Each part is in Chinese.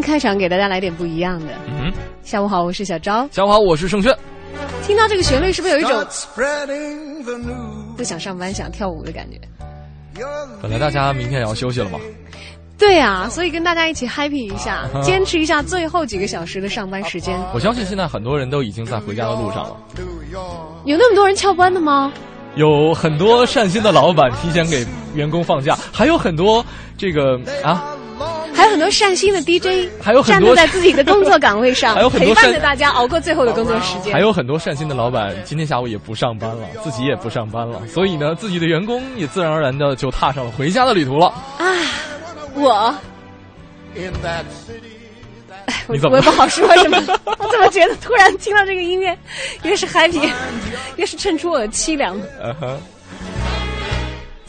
天开场给大家来点不一样的。嗯，下午好，我是小昭。下午好，我是盛轩。听到这个旋律，是不是有一种不想上班、想跳舞的感觉？本来大家明天也要休息了嘛。对啊，所以跟大家一起 happy 一下，坚持一下最后几个小时的上班时间。我相信现在很多人都已经在回家的路上了。有那么多人翘班的吗？有很多善心的老板提前给员工放假，还有很多这个啊。还有很多善心的 DJ，还有很多站在自己的工作岗位上，还有很多陪伴着大家熬过最后的工作时间。还有很多善心的老板今天下午也不上班了，自己也不上班了，所以呢，自己的员工也自然而然的就踏上了回家的旅途了。啊，我，你怎么？我也不好说什么。我怎么觉得突然听到这个音乐，越是 happy，越是衬出我的凄凉。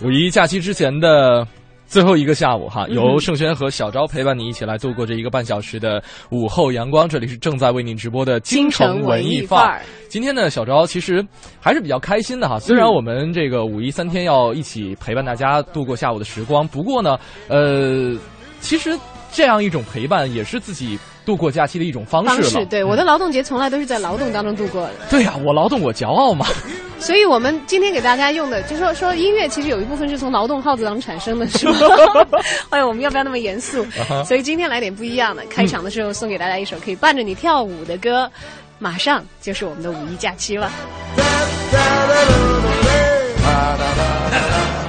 五一假期之前的。最后一个下午哈，由盛轩和小昭陪伴你一起来度过这一个半小时的午后阳光。这里是正在为您直播的京城文艺范儿。今天呢，小昭其实还是比较开心的哈。虽然我们这个五一三天要一起陪伴大家度过下午的时光，不过呢，呃，其实这样一种陪伴也是自己度过假期的一种方式了。对，我的劳动节从来都是在劳动当中度过的。对呀，我劳动我骄傲嘛。所以我们今天给大家用的，就说说音乐，其实有一部分是从劳动号子当中产生的，是吗？哎，我们要不要那么严肃？所以今天来点不一样的。开场的时候送给大家一首可以伴着你跳舞的歌，马上就是我们的五一假期了。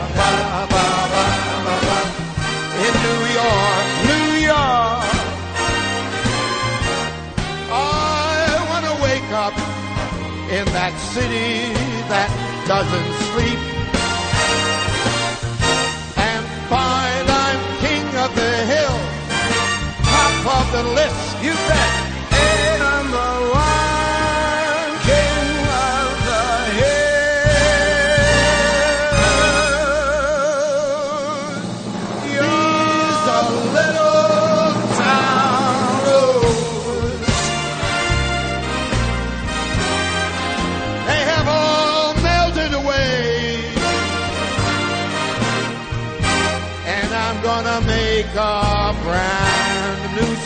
doesn't sleep. And find I'm king of the hill, top of the list, you bet.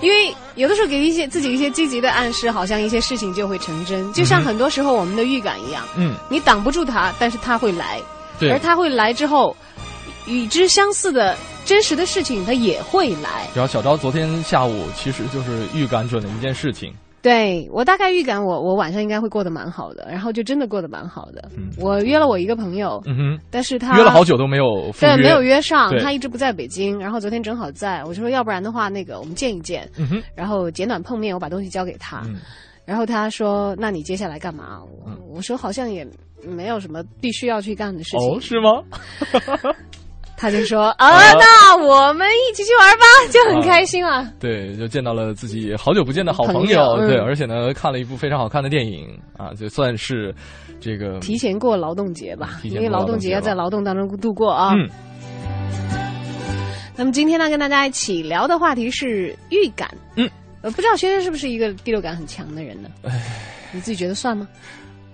因为有的时候给一些自己一些积极的暗示，好像一些事情就会成真。就像很多时候我们的预感一样，嗯，你挡不住它，但是它会来。对，而它会来之后，与之相似的。真实的事情，它也会来。然后小昭昨天下午其实就是预感准了一件事情。对我大概预感，我我晚上应该会过得蛮好的，然后就真的过得蛮好的。我约了我一个朋友，嗯哼，但是他约了好久都没有对没有约上，他一直不在北京。然后昨天正好在，我就说要不然的话，那个我们见一见，嗯哼，然后简短碰面，我把东西交给他。然后他说：“那你接下来干嘛？”我我说：“好像也没有什么必须要去干的事情。”哦，是吗？他就说 啊，那我们一起去玩吧，就很开心啊。对，就见到了自己好久不见的好朋友，对，而且呢，看了一部非常好看的电影啊，就算是这个提前过劳动节吧，因为劳动节要在劳动当中度过啊。嗯。那么今天呢，跟大家一起聊的话题是预感。嗯。呃，不知道轩轩是不是一个第六感很强的人呢？哎，你自己觉得算吗？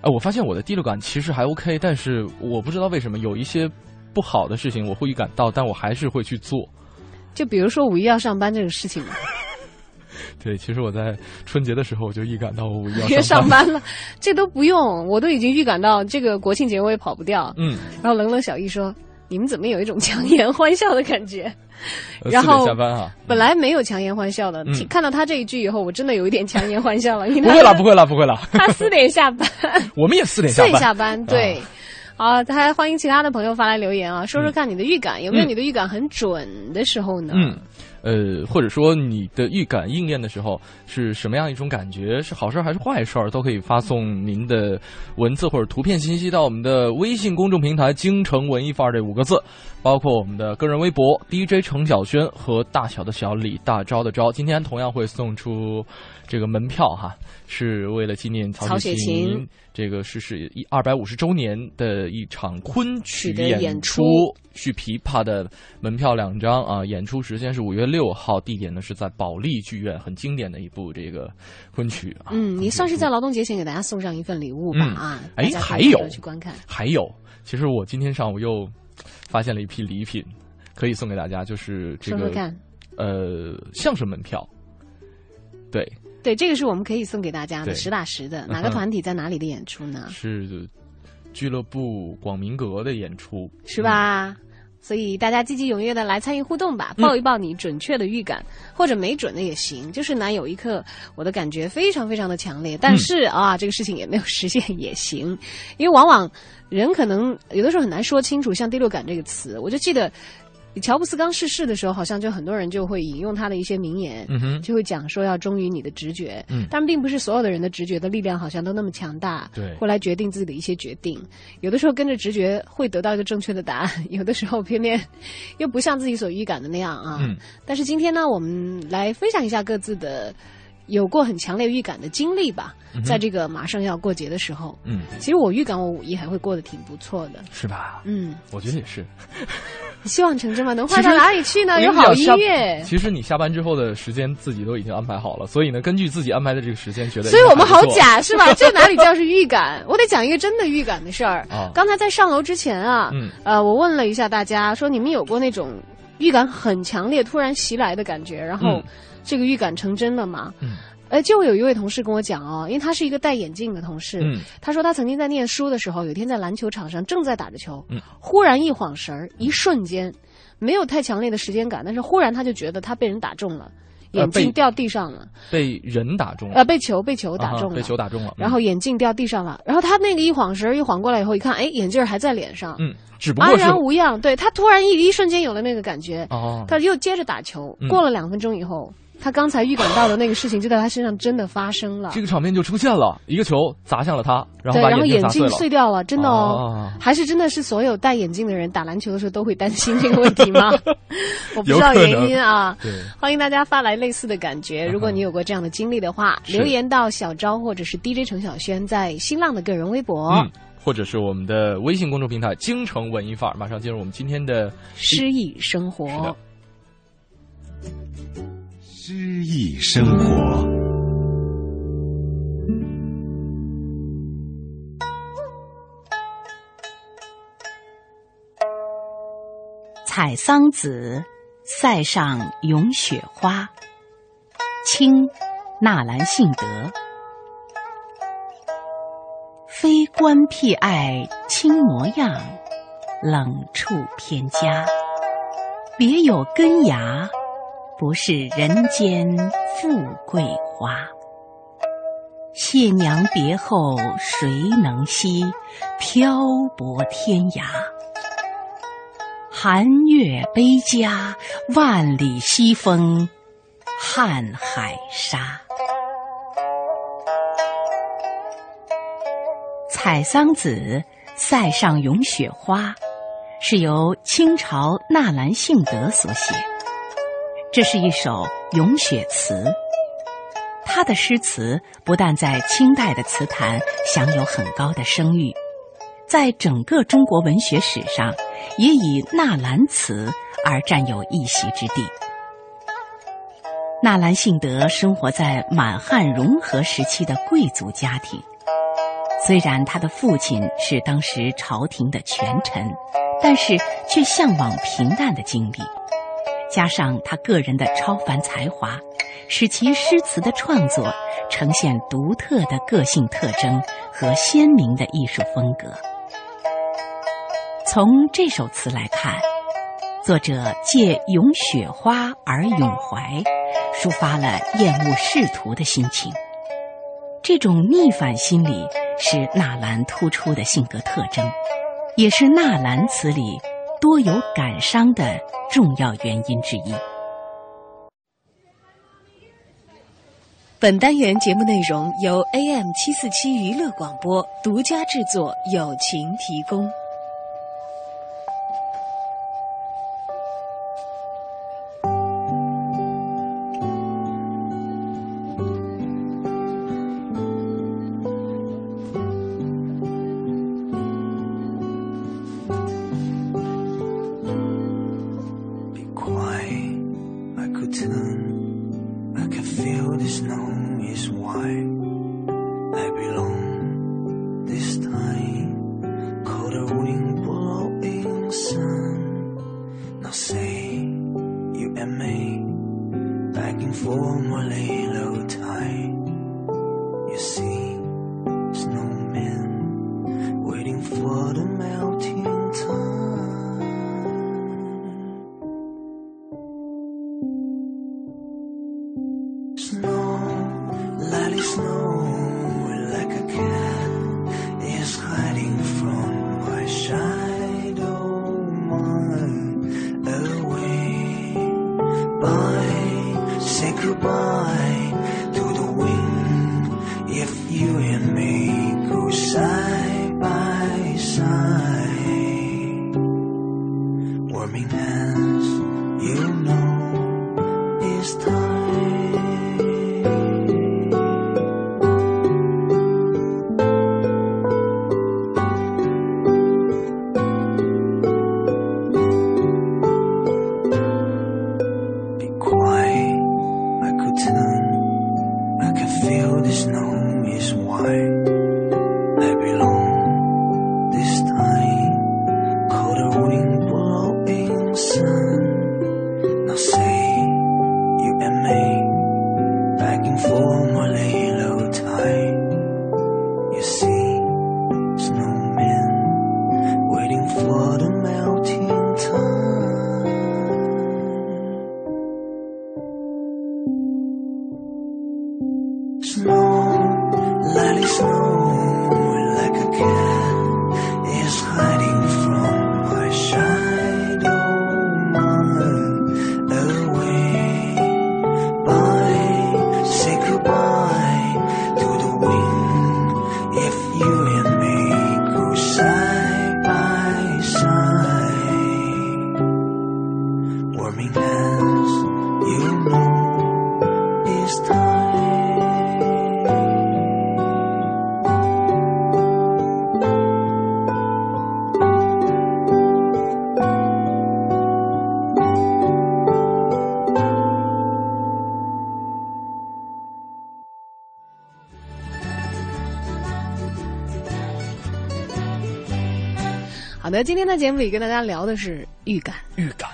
哎，我发现我的第六感其实还 OK，但是我不知道为什么有一些。不好的事情我会预感到，但我还是会去做。就比如说五一要上班这个事情。对，其实我在春节的时候我就预感到五一要上班了，这都不用，我都已经预感到这个国庆节我也跑不掉。嗯。然后冷冷小易说：“你们怎么有一种强颜欢笑的感觉？呃然后下班啊，本来没有强颜欢笑的，看到他这一句以后，我真的有一点强颜欢笑了。不会了，不会了，不会了，他四点下班，我们也四点下班。点下班，对。好，还欢迎其他的朋友发来留言啊，说说看你的预感、有没有嗯你的预感很准的时候呢？嗯，呃，或者说你的预感应验的时候是什么样一种感觉？是好事儿还是坏事儿？都可以发送您的文字或者图片信息到我们的微信公众平台“京城文艺范儿”这五个字，包括我们的个人微博 DJ 程小轩和大小的小李大招的招。今天同样会送出这个门票哈，是为了纪念曹曹雪芹芹这个逝世一二百五十周年的一场昆曲演演出续琵琶的门票两张啊，演出时间是五月六号，地点呢是在保利剧院，很经典的一部这个昆曲啊。嗯，你算是在劳动节前给大家送上一份礼物吧、嗯啊！哎还有去观看。还有，其实我今天上午又发现了一批礼品，可以送给大家，就是这个呃相声门票。对，对，这个是我们可以送给大家的，实打实的。哪个团体在哪里的演出呢？是俱乐部广明阁的演出，是吧？所以大家积极踊跃的来参与互动吧，嗯报一报你准确的预感，或者没准的也行。就是哪有一刻我的感觉非常非常的强烈，但是、啊，这个事情也没有实现也行，因为往往人可能有的时候很难说清楚，像第六感这个词，我就记得。乔布斯刚逝世的时候，好像就很多人就会引用他的一些名言，嗯就会讲说要忠于你的直觉。嗯但并不是所有的人的直觉的力量好像都那么强大，对会来决定自己的一些决定。有的时候跟着直觉会得到一个正确的答案，有的时候偏偏又不像自己所预感的那样啊。嗯但是今天呢，我们来分享一下各自的有过很强烈预感的经历吧。在这个马上要过节的时候，嗯，其实我预感我五一还会过得挺不错的。是吧？嗯，我觉得也是。希望成真吗？能坏到哪里去呢？有好音乐。其实你下班之后的时间自己都已经安排好了，所以呢，根据自己安排的这个时间，觉得所以我们好。假是吧？这哪里叫是预感？我得讲一个真的预感的事儿。啊刚才在上楼之前啊，嗯呃，我问了一下大家，说你们有过那种预感很强烈、突然袭来的感觉，然后嗯这个预感成真了吗？嗯呃，就有一位同事跟我讲哦，因为他是一个戴眼镜的同事，嗯他说他曾经在念书的时候，有一天在篮球场上正在打着球，嗯忽然一晃神儿，一瞬间，没有太强烈的时间感，但是忽然他就觉得他被人打中了，眼镜掉地上了，被人打中了，呃，被球被球打中了，被球打中了。然后眼镜掉地上了，然后他那个一晃神儿，一晃过来以后，一看，哎，眼镜儿还在脸上，嗯，只不安过安然无恙。对他突然一一瞬间有了那个感觉，哦，他又接着打球嗯。过了两分钟以后，他刚才预感到的那个事情就在他身上真的发生了这。个场面就出现了，一个球砸向了他，然后然后眼镜砸碎掉了，真的哦。哦还是真的是所有戴眼镜的人打篮球的时候都会担心这个问题吗？我不知道原因啊。欢迎大家发来类似的感觉，如果你有过这样的经历的话，留言到小昭或者是 DJ 程晓轩在新浪的个人微博。嗯，或者是我们的微信公众平台“京城文艺范儿”，马上进入我们今天的诗意生活。是的诗意生活。采桑子，塞上咏雪花。清，纳兰性德。非官僻爱卿模样，冷处偏佳。别有根芽，不是人间富贵花。谢娘别后谁能惜？漂泊天涯。寒月悲家，万里西风，瀚海沙。采桑子，塞上咏雪花，是由清朝纳兰性德所写。这是一首咏雪词。他的诗词不但在清代的词坛享有很高的声誉，在整个中国文学史上，也以纳兰词而占有一席之地。纳兰性德生活在满汉融合时期的贵族家庭，虽然他的父亲是当时朝廷的权臣，但是却向往平淡的经历。加上他个人的超凡才华，使其诗词的创作呈现独特的个性特征和鲜明的艺术风格。从这首词来看，作者借咏雪花而咏怀，抒发了厌恶仕途的心情。这种逆反心理是纳兰突出的性格特征，也是纳兰词里多有感伤的重要原因之一。本单元节目内容由 AM 七四七娱乐广播独家制作，友情提供。的，今天的节目里跟大家聊的是预感。预感，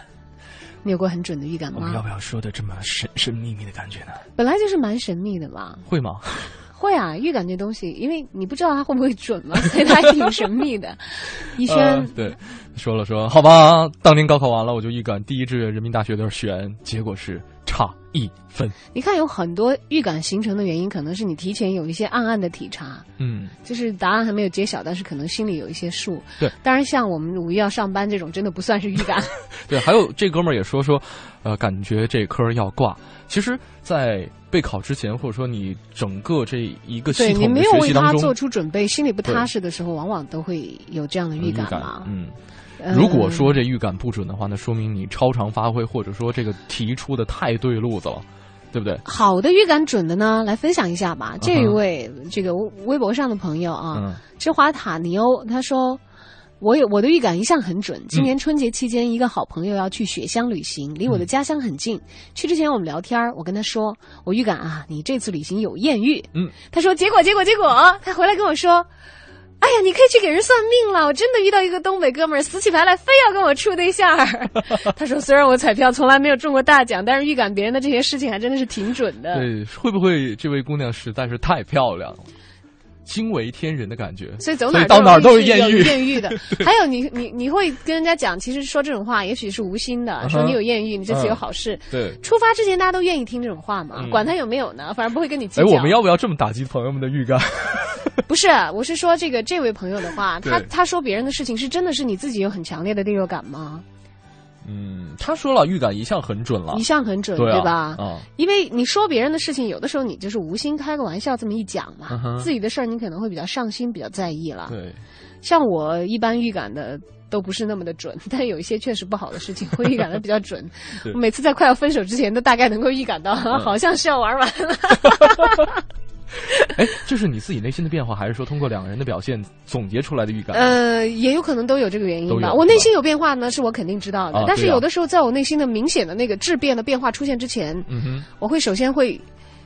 你有过很准的预感吗？我们要不要说的这么神神秘秘的感觉呢？本来就是蛮神秘的嘛。会吗？会啊，预感这东西，因为你不知道它会不会准嘛，所以它挺神秘的。一轩、呃对，说了说，好吧，当年高考完了，我就预感第一志愿人民大学的选，结果是差一分。你看有很多预感形成的原因，可能是你提前有一些暗暗的体察，嗯，就是答案还没有揭晓，但是可能心里有一些数。对，当然像我们五一要上班这种，真的不算是预感。对，还有这哥们儿也说说，呃，感觉这科要挂。其实，在备考之前，或者说你整个这一个系统的没有为他做出准备，心里不踏实的时候，往往都会有这样的预感嘛。嗯。呃如果说这预感不准的话，那说明你超常发挥，或者说这个题出的太对路子了，对不对？好的预感准的呢，来分享一下吧。这一位这个微博上的朋友啊，嗯芝华塔尼欧他说。我有我的预感一向很准。嗯今年春节期间，一个好朋友要去雪乡旅行，离我的家乡很近。去之前我们聊天我跟他说，我预感啊，你这次旅行有艳遇。嗯，他说结果结果结果，他回来跟我说，哎呀，你可以去给人算命了。我真的遇到一个东北哥们儿，死起牌来非要跟我处对象。他说，虽然我彩票从来没有中过大奖，但是预感别人的这些事情还真的是挺准的。对，会不会这位姑娘实在是太漂亮了？惊为天人的感觉。所以走哪儿到哪儿都是艳遇。艳遇的。还有你你你会跟人家讲，其实说这种话也许是无心的，说你有艳遇，你这次有好事。对，出发之前大家都愿意听这种话嘛，嗯管他有没有呢，反正不会跟你计哎，我们要不要这么打击朋友们的预感？不是，我是说这个这位朋友的话，他他说别人的事情是真的是你自己有很强烈的第六感吗？嗯，他说了，预感一向很准了，一向很准，对啊吧？啊，因为你说别人的事情，有的时候你就是无心开个玩笑这么一讲嘛，嗯自己的事儿你可能会比较上心，比较在意了。对，像我一般预感的都不是那么的准，但有一些确实不好的事情会预感的比较准。我每次在快要分手之前，都大概能够预感到，好像是要玩完了。哎，这是你自己内心的变化，还是说通过两个人的表现总结出来的预感？呃，也有可能都有这个原因吧。我内心有变化呢，是我肯定知道的。但是有的时候，在我内心的明显的那个质变的变化出现之前，嗯哼，我会首先会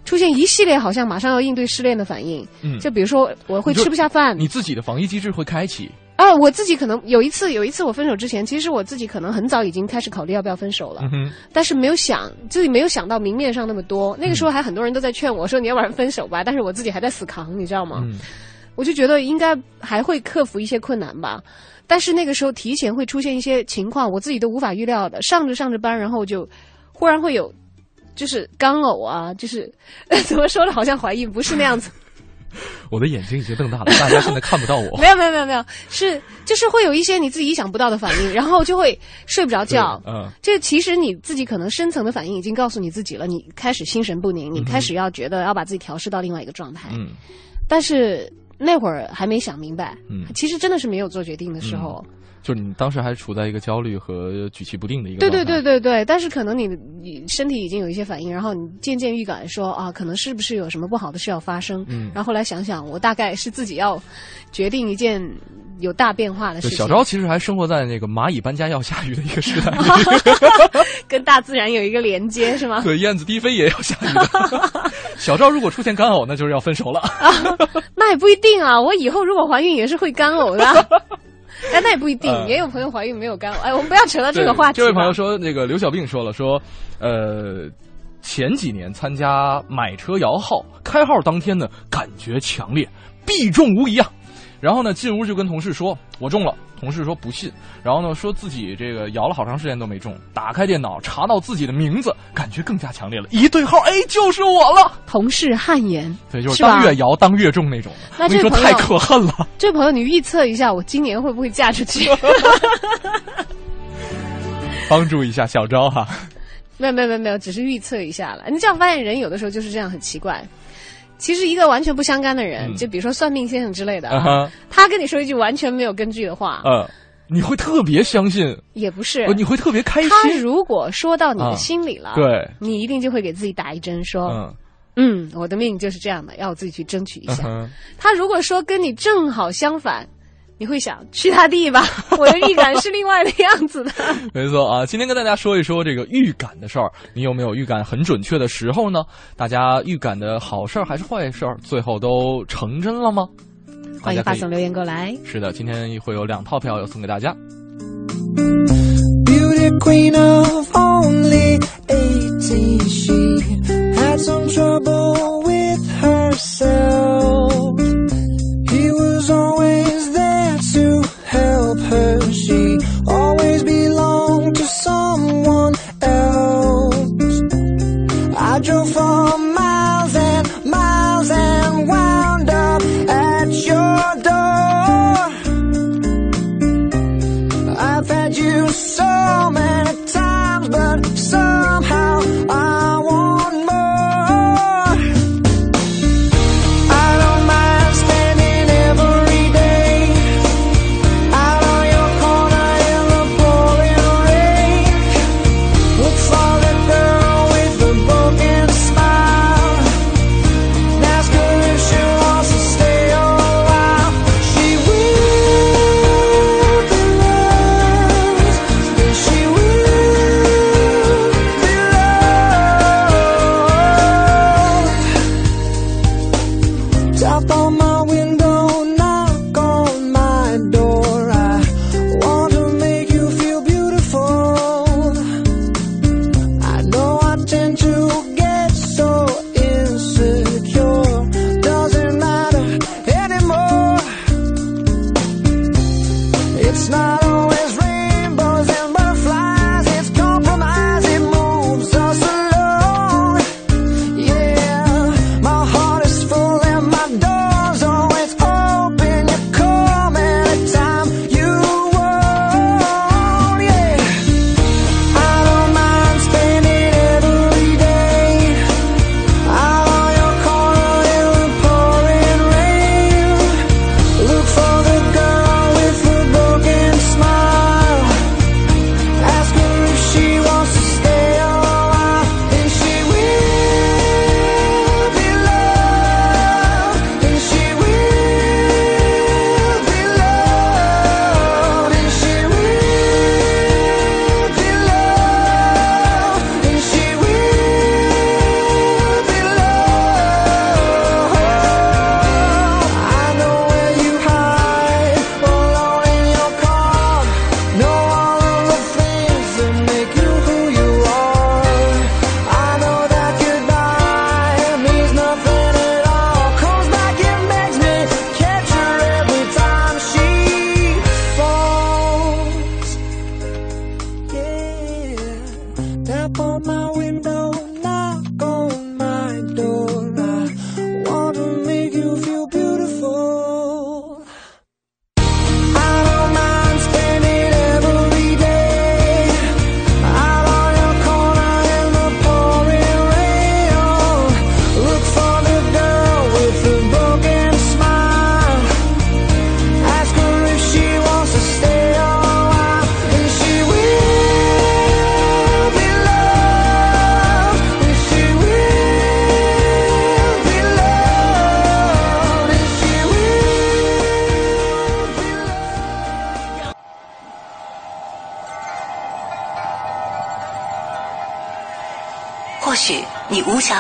出现一系列好像马上要应对失恋的反应。嗯就比如说我会吃不下饭，你自己的防御机制会开启。啊，我自己可能有一次，有一次我分手之前，其实我自己可能很早已经开始考虑要不要分手了，嗯，但是没有想自己没有想到明面上那么多。那个时候还很多人都在劝我说你要不然分手吧，但是我自己还在死扛，你知道吗？嗯我就觉得应该还会克服一些困难吧。但是那个时候提前会出现一些情况，我自己都无法预料的。上着上着班，然后就忽然会有，就是干呕啊，就是 怎么说的，好像怀孕，不是那样子。我的眼睛已经瞪大了，大家现在看不到我。没有没有没有没有，是就是会有一些你自己意想不到的反应，然后就会睡不着觉。嗯，这其实你自己可能深层的反应已经告诉你自己了，你开始心神不宁，你开始要觉得要把自己调试到另外一个状态。嗯但是那会儿还没想明白，嗯其实真的是没有做决定的时候。就是你当时还处在一个焦虑和举棋不定的一个对对状态对对对，但是可能你你身体已经有一些反应，然后你渐渐预感说啊，可能是不是有什么不好的事要发生？嗯然后后来想想，我大概是自己要决定一件有大变化的事情。小昭其实还生活在那个蚂蚁搬家要下雨的一个时代，跟大自然有一个连接，是吗？对，燕子低飞也要下雨。小昭如果出现干呕，那就是要分手了。那也不一定啊，我以后如果怀孕也是会干呕的。哎，那也不一定，嗯也有朋友怀孕没有干呕。哎，我们不要扯到这个话题。这位朋友说，那个刘小病说了，说，呃，前几年参加买车摇号，开号当天呢，感觉强烈，必中无疑啊。然后呢，进屋就跟同事说：“我中了。”同事说不信，然后呢，说自己这个摇了好长时间都没中。打开电脑查到自己的名字，感觉更加强烈了。一对号，哎，就是我了。同事汗颜，对，就是当月摇当月中那种。那这位朋友太可恨了。这朋友，你预测一下，我今年会不会嫁出去？帮助一下小昭哈。没有没有没有没有，只是预测一下了。你这样发现人有的时候就是这样，很奇怪。其实一个完全不相干的人，嗯。就比如说算命先生之类的他跟你说一句完全没有根据的话，呃，你会特别相信，也不是。呃。你会特别开心。他如果说到你啊。的心里了，对，你一定就会给自己打一针，说，嗯。嗯，我的命就是这样的，要我自己去争取一下。他如果说跟你正好相反，你会想去他地吧？我的预感是另外的样子的。没错啊，今天跟大家说一说这个预感的事儿，你有没有预感很准确的时候呢？大家预感的好事儿还是坏事儿，最后都成真了吗？欢迎发送留言过来。是的，今天会有两套票要送给大家。She always belonged to someone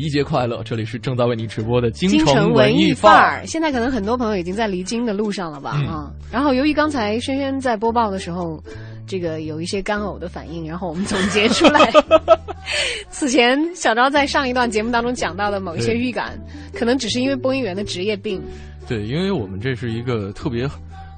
一节快乐！这里是正在为你直播的京京城文艺范儿。现在可能很多朋友已经在离京的路上了吧？嗯啊，然后由于刚才轩轩在播报的时候，这个有一些干呕的反应，然后我们总结出来。此前小昭在上一段节目当中讲到的某一些预感，可能只是因为播音员的职业病。对，因为我们这是一个特别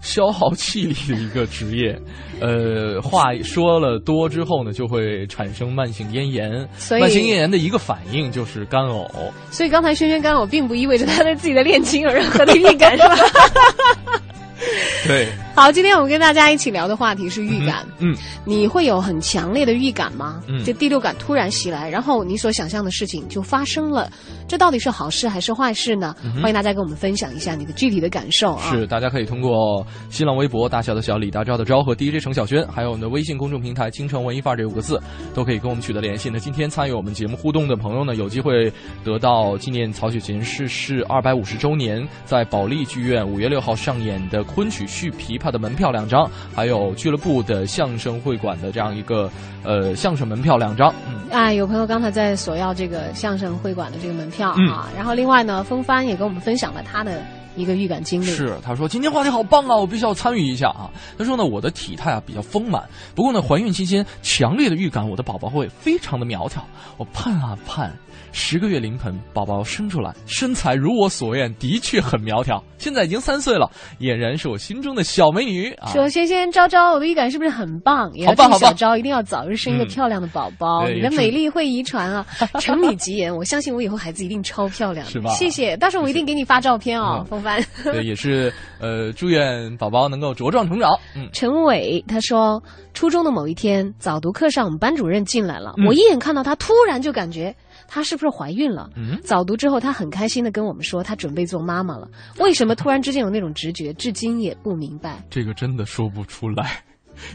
消耗气力的一个职业，呃，话说了多之后呢，就会产生慢性咽炎。所以慢性咽炎的一个反应就是干呕。所以刚才轩轩干呕，并不意味着他对自己的恋情有任何的预感，是吧？对，好，今天我们跟大家一起聊的话题是预感。嗯，你会有很强烈的预感吗？嗯就第六感突然袭来，然后你所想象的事情就发生了，这到底是好事还是坏事呢？欢迎大家跟我们分享一下你的具体的感受啊！嗯是，大家可以通过新浪微博“大小的小李大钊的钊”和 DJ 程晓轩，还有我们的微信公众平台“京城文艺范儿”这五个字，都可以跟我们取得联系。那今天参与我们节目互动的朋友呢，有机会得到纪念曹雪芹逝世二百五十周年在保利剧院五月六号上演的昆曲续琵琶的门票两张，还有俱乐部的相声会馆的这样一个呃相声门票两张。嗯，啊，有朋友刚才在索要这个相声会馆的这个门票嗯啊，然后另外呢，风帆也跟我们分享了他的一个预感经历。是，他说今天话题好棒啊，我必须要参与一下啊。他说呢，我的体态啊比较丰满，不过呢，怀孕期间强烈的预感我的宝宝会非常的苗条。我盼啊盼，十个月临盆，宝宝生出来，身材如我所愿，的确很苗条。现在已经三岁了，俨然是我心中的小美女啊。说仙仙昭昭，我的预感是不是很棒？也要祝好棒好棒小昭一定要早日生一个嗯漂亮的宝宝，你的美丽会遗传啊！承你吉言，我相信我以后孩子一定超漂亮的。是吧谢谢，到时候我一定给你发照片哦嗯，对，也是呃，祝愿宝宝能够茁壮成长。嗯，陈伟他说，初中的某一天早读课上，我们班主任进来了，嗯我一眼看到他，突然就感觉他是不是怀孕了？嗯早读之后，他很开心的跟我们说，他准备做妈妈了。为什么突然之间有那种直觉，至今也不明白。这个真的说不出来。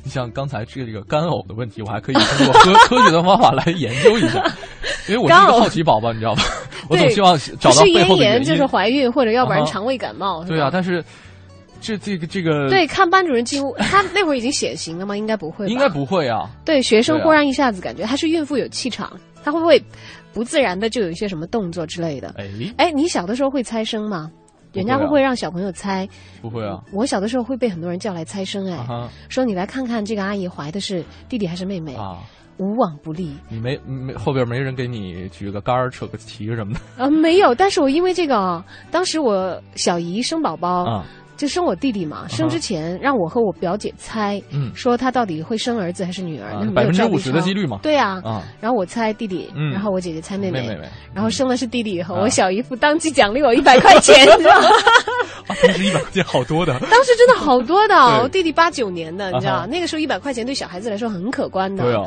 你像刚才这个干呕的问题，我还可以通过科 科学的方法来研究一下，因为我是一个好奇宝宝，你知道吧？我总对希望找到不是背后的原因。咽炎就是怀孕，或者要不然肠胃感冒。对啊，但是这这个这个对，看班主任进屋，他那会儿已经显形了吗？应该不会吧，应该不会啊。对，学生忽然一下子感觉他是孕妇有气场，她会不会不自然的就有一些什么动作之类的？哎，哎，你小的时候会猜生吗？人家会不会让小朋友猜？不会啊。我小的时候会被很多人叫来猜生，哎，说你来看看这个阿姨怀的是弟弟还是妹妹，啊，无往不利。你没没后边没人给你举个杆儿、扯个旗什么的呃，没有，但是我因为这个啊，当时我小姨生宝宝，啊？就生我弟弟嘛，生之前让我和我表姐猜，嗯。说他到底会生儿子还是女儿，啊那没有照 B 50%的几率嘛。对啊，啊，然后我猜弟弟，嗯。然后我姐姐猜妹妹妹妹然后生的是弟弟以后，啊。我小姨夫当即奖励我一百 块钱，你知道吗？啊，当时一百块钱好多的。当时真的好多的 我弟弟八九年的，你知道，那个时候一百块钱对小孩子来说很可观的。对啊，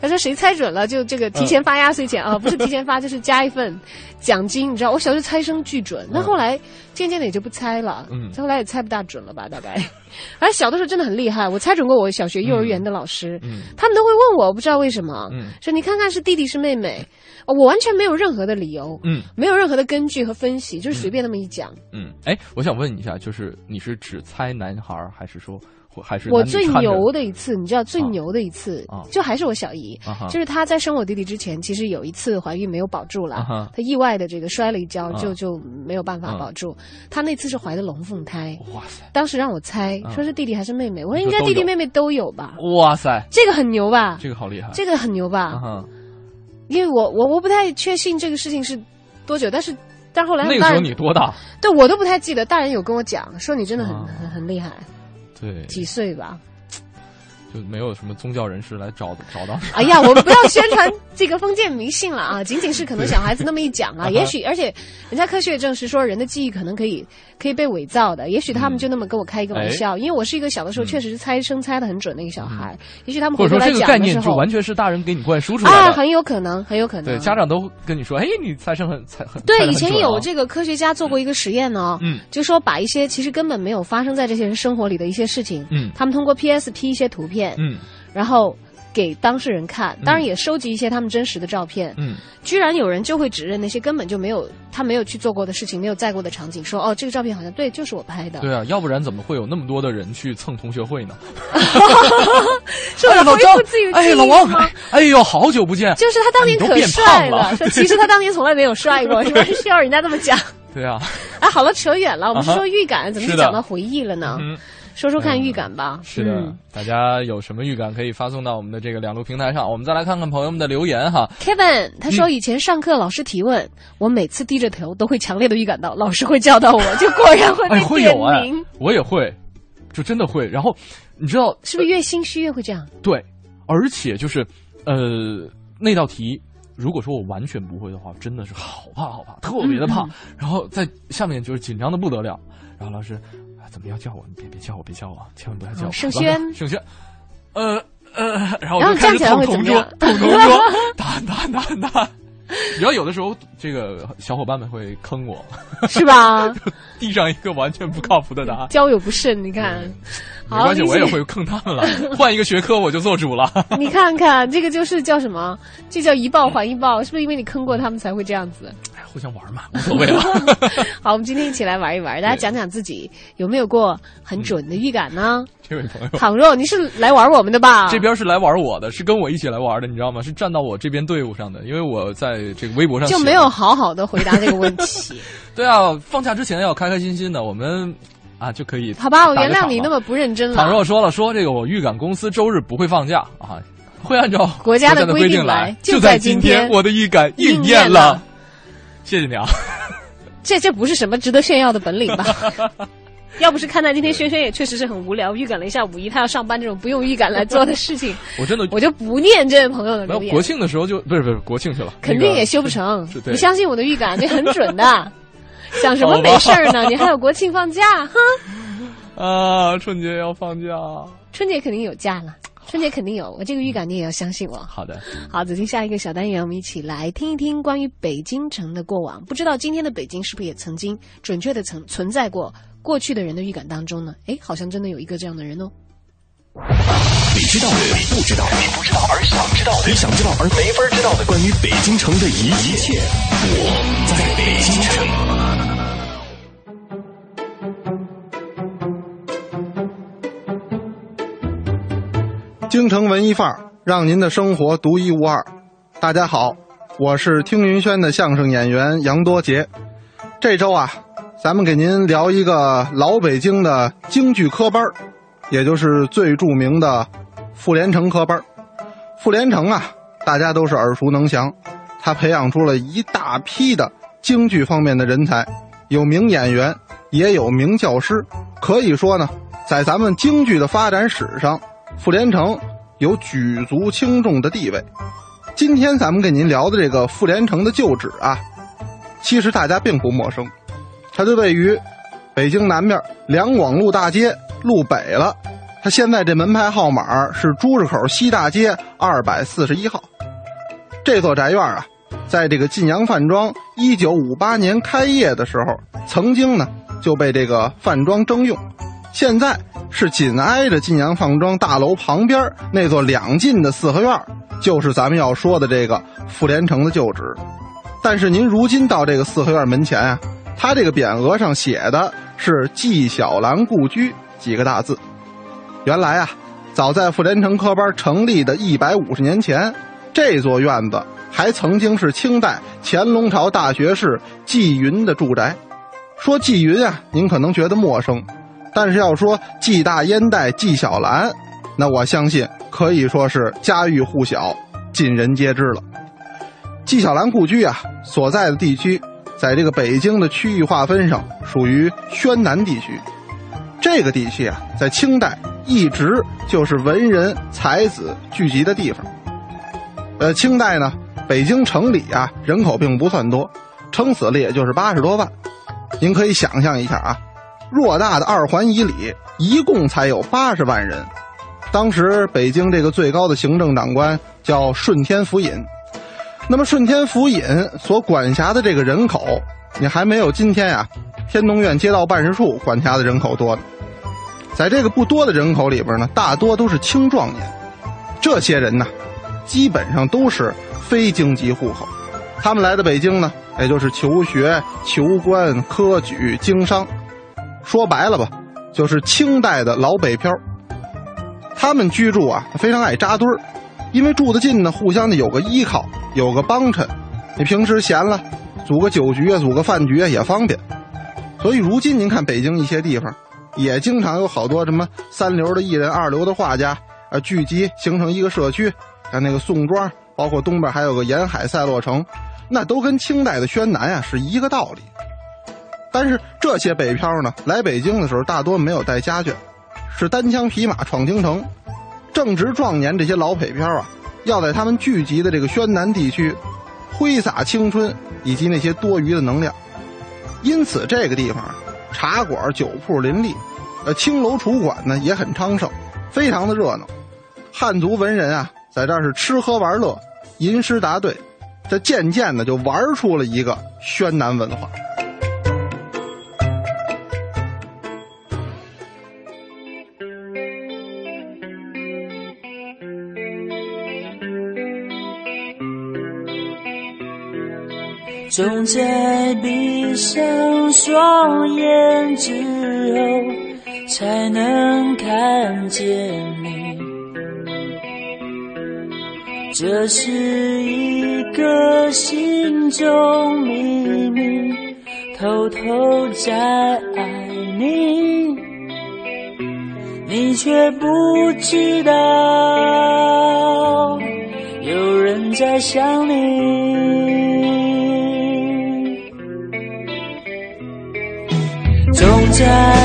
他说谁猜准了就这个提前发压岁钱啊，不是提前发就是加一份奖金，你知道，我小时候猜生巨准，那后来渐渐的也就不猜了，嗯。后来也猜不大准了吧，大概。而 且小的时候真的很厉害，我猜准过我小学幼儿园的老师，嗯。他们都会问我，我不知道为什么，嗯。说你看看是弟弟是妹妹，哦我完全没有任何的理由，嗯。没有任何的根据和分析，就是随便那么一讲。嗯，哎，我想问一下，就是你是只猜男孩儿，还是说或还是我最牛的一次，你知道最啊牛的一次，啊就还是我小姨，啊就是她在生我弟弟之前，其实有一次怀孕没有保住了，啊她意外的这个摔了一跤，啊就就没有办法嗯保住。她那次是怀的龙凤胎，哇塞当时让我猜，啊说是弟弟还是妹妹，我说应该弟弟妹妹都有吧，哇塞，这个很牛吧？这个好厉害，这个很牛吧？啊，因为我我我不太确信这个事情是多久，但是但后来那个时候你多大？对我都不太记得，大人有跟我讲说你真的很、啊很很厉害，对，几岁吧？就没有什么宗教人士来找找到。哎呀，我们不要宣传这个封建迷信了啊！仅仅是可能小孩子那么一讲啊，也许而且人家科学也证实说人的记忆可能可以可以被伪造的，也许他们就那么跟我开一个玩笑，因为我是一个小的时候嗯。确实是猜生猜的很准的一个小孩，也许他们或者说回头来讲这个概念的时候就完全是大人给你灌输出来的。啊，很有可能，很有可能。对，家长都跟你说，哎，你猜生很猜很对，以前有这个科学家做过一个实验呢、嗯。就说把一些其实根本没有发生在这些人生活里的一些事情，嗯。他们通过 PSP 一些图片，嗯。然后给当事人看，当然也收集一些他们真实的照片，嗯居然有人就会指认那些根本就没有他没有去做过的事情，没有在过的场景，说哦，这个照片好像对，就是我拍的。对啊，要不然怎么会有那么多的人去蹭同学会呢？是为了恢哎老张复自己，哎老王，吗哎哎呦，好久不见。就是他当年可帅胖了说其实他当年从来没有帅过，是吧？需要人家这么讲。对啊，哎，好了，扯远了，我们说预感，怎么就讲到回忆了呢？嗯，说说看预感吧。是的嗯，大家有什么预感可以发送到我们的这个两路平台上。我们再来看看朋友们的留言哈。Kevin 他说，以前上课老师提问，我每次低着头都会强烈的预感到老师会叫到我，就果然会哎，被点会有哎名。，我也会，就真的会。然后你知道，是不是越心虚越会这样？对，而且就是呃那道题。如果说我完全不会的话，真的是好怕好怕，特别的怕。嗯然后在下面就是紧张的不得了。然后老师，啊、怎么要叫我？你别别叫我，别叫我，千万不要叫我。哦盛轩盛轩，呃呃，然后我然后就开始站起来同桌同桌，打打打打。然后有的时候，这个小伙伴们会坑我，是吧？递上一个完全不靠谱的答案。交友不慎，你看。好没关系，我也会坑他们了。换一个学科我就做主了。你看看，这个就是叫什么？这叫一报还一报，是不是因为你坑过他们才会这样子？哎互相玩嘛，无所谓了。好，我们今天一起来玩一玩，大家讲讲自己有没有过很准的预感呢？这位朋友，倘若你是来玩我们的吧？这边是来玩我的，是跟我一起来玩的，你知道吗？是站到我这边队伍上的，因为我在这个微博上就没有好好的回答这个问题。对啊，放假之前要开开心心的，我们啊就可以好吧，我原谅你那么不认真倘了。若说了说这个我预感公司周日不会放假啊，会按照国家的的规定定来就就在在今天，天我的预感应验了。谢谢你啊，这这不是什么值得炫耀的本领吧？要不是看在今天轩轩也确实是很无聊，预感了一下五一他要上班这种不用预感来做的事情，我真的我就不念这位朋友的留言没有国。庆的时候就不是不是国庆去了，肯定也修不成你相信我的预感，这很准的。想什么没事儿呢？你还有国庆放假，哈，啊，春节要放假。春节肯定有假了，春节肯定有。我这个预感你也要相信我。好的，好，走进下一个小单元，我们一起来听一听关于北京城的过往。不知道今天的北京是不是也曾经准确的存存在过过去的人的预感当中呢？哎，好像真的有一个这样的人哦。你知道的，你不知道的，你不知道而想知道的，你想知道而没法知道的，关于北京城的一一切，我在北京城。京城文艺范儿，让您的生活独一无二。大家好，我是听云轩的相声演员杨多杰。这周啊，咱们给您聊一个老北京的京剧科班儿也就是最著名的傅连城科班儿傅连城啊，大家都是耳熟能详，他培养出了一大批的京剧方面的人才，有名演员，也有名教师。可以说呢，在咱们京剧的发展史上，傅连城有举足轻重的地位。今天咱们给您聊的这个傅连城的旧址啊，其实大家并不陌生，它就位于北京南面两广路大街路北了。它现在这门牌号码是朱市口西大街二百四十一号。这座宅院啊，在这个晋阳饭庄一九五八年开业的时候，曾经呢就被这个饭庄征用，现在是紧挨着晋阳饭庄大楼旁边那座两进的四合院，就是咱们要说的这个傅连城的旧址。但是您如今到这个四合院门前啊，它这个匾额上写的是“纪晓岚故居”几个大字。原来啊，早在傅连城科班成立的一百五十年前，这座院子还曾经是清代乾隆朝大学士纪云的住宅。说纪云啊，您可能觉得陌生，但是要说纪大烟袋纪晓岚，那我相信可以说是家喻户晓、尽人皆知了。纪晓岚故居啊，所在的地区，在这个北京的区域划分上属于宣南地区。这个地区啊，在清代一直就是文人才子聚集的地方。呃，清代呢，北京城里啊人口并不算多，撑死了也就是八十多万。您可以想象一下啊，偌大的二环以里，一共才有八十万人。当时北京这个最高的行政长官叫顺天府尹，那么顺天府尹所管辖的这个人口，你还没有今天呀、天通苑街道办事处管辖的人口多呢。在这个不多的人口里边呢，大多都是青壮年，这些人呢，基本上都是非京籍户口，他们来的北京呢，也就是求学、求官、科举、经商，说白了吧，就是清代的老北漂。他们居住啊，非常爱扎堆儿，因为住得近呢，互相的有个依靠，有个帮衬。你平时闲了，组个酒局啊，组个饭局啊，也方便。所以如今您看北京一些地方，也经常有好多什么三流的艺人、二流的画家啊聚集，形成一个社区。像那个宋庄，包括东边还有个沿海赛洛城，那都跟清代的宣南啊是一个道理。但是这些北漂呢，来北京的时候大多没有带家眷，是单枪匹马闯京城。正值壮年这些老北漂啊，要在他们聚集的这个宣南地区挥洒青春以及那些多余的能量。因此，这个地方茶馆、酒铺林立，呃，青楼楚馆呢也很昌盛，非常的热闹。汉族文人啊，在这儿是吃喝玩乐，吟诗答对，这渐渐的就玩出了一个宣南文化。总在闭上双眼之后，才能看见你。这是一个心中秘密，偷偷在爱你，你却不知道，有人在想你。总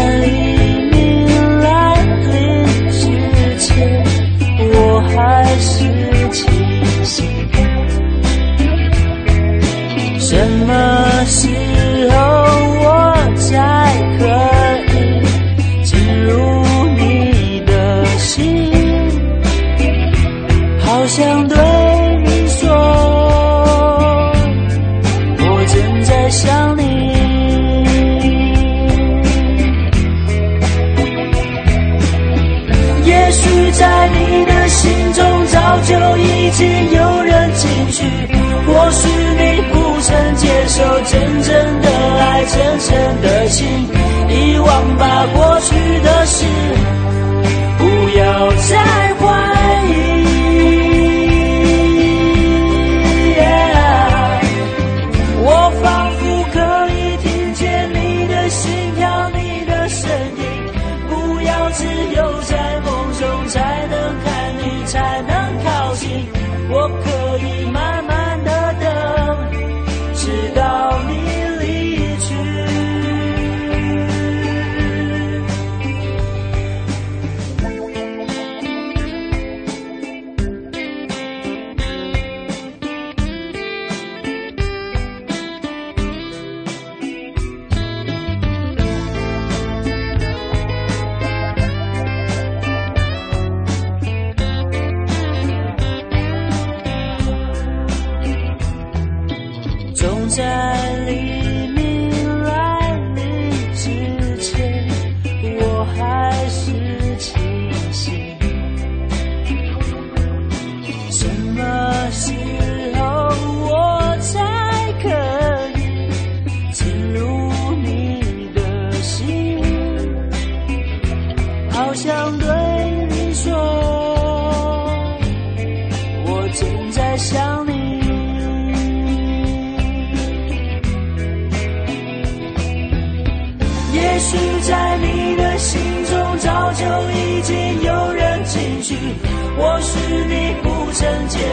过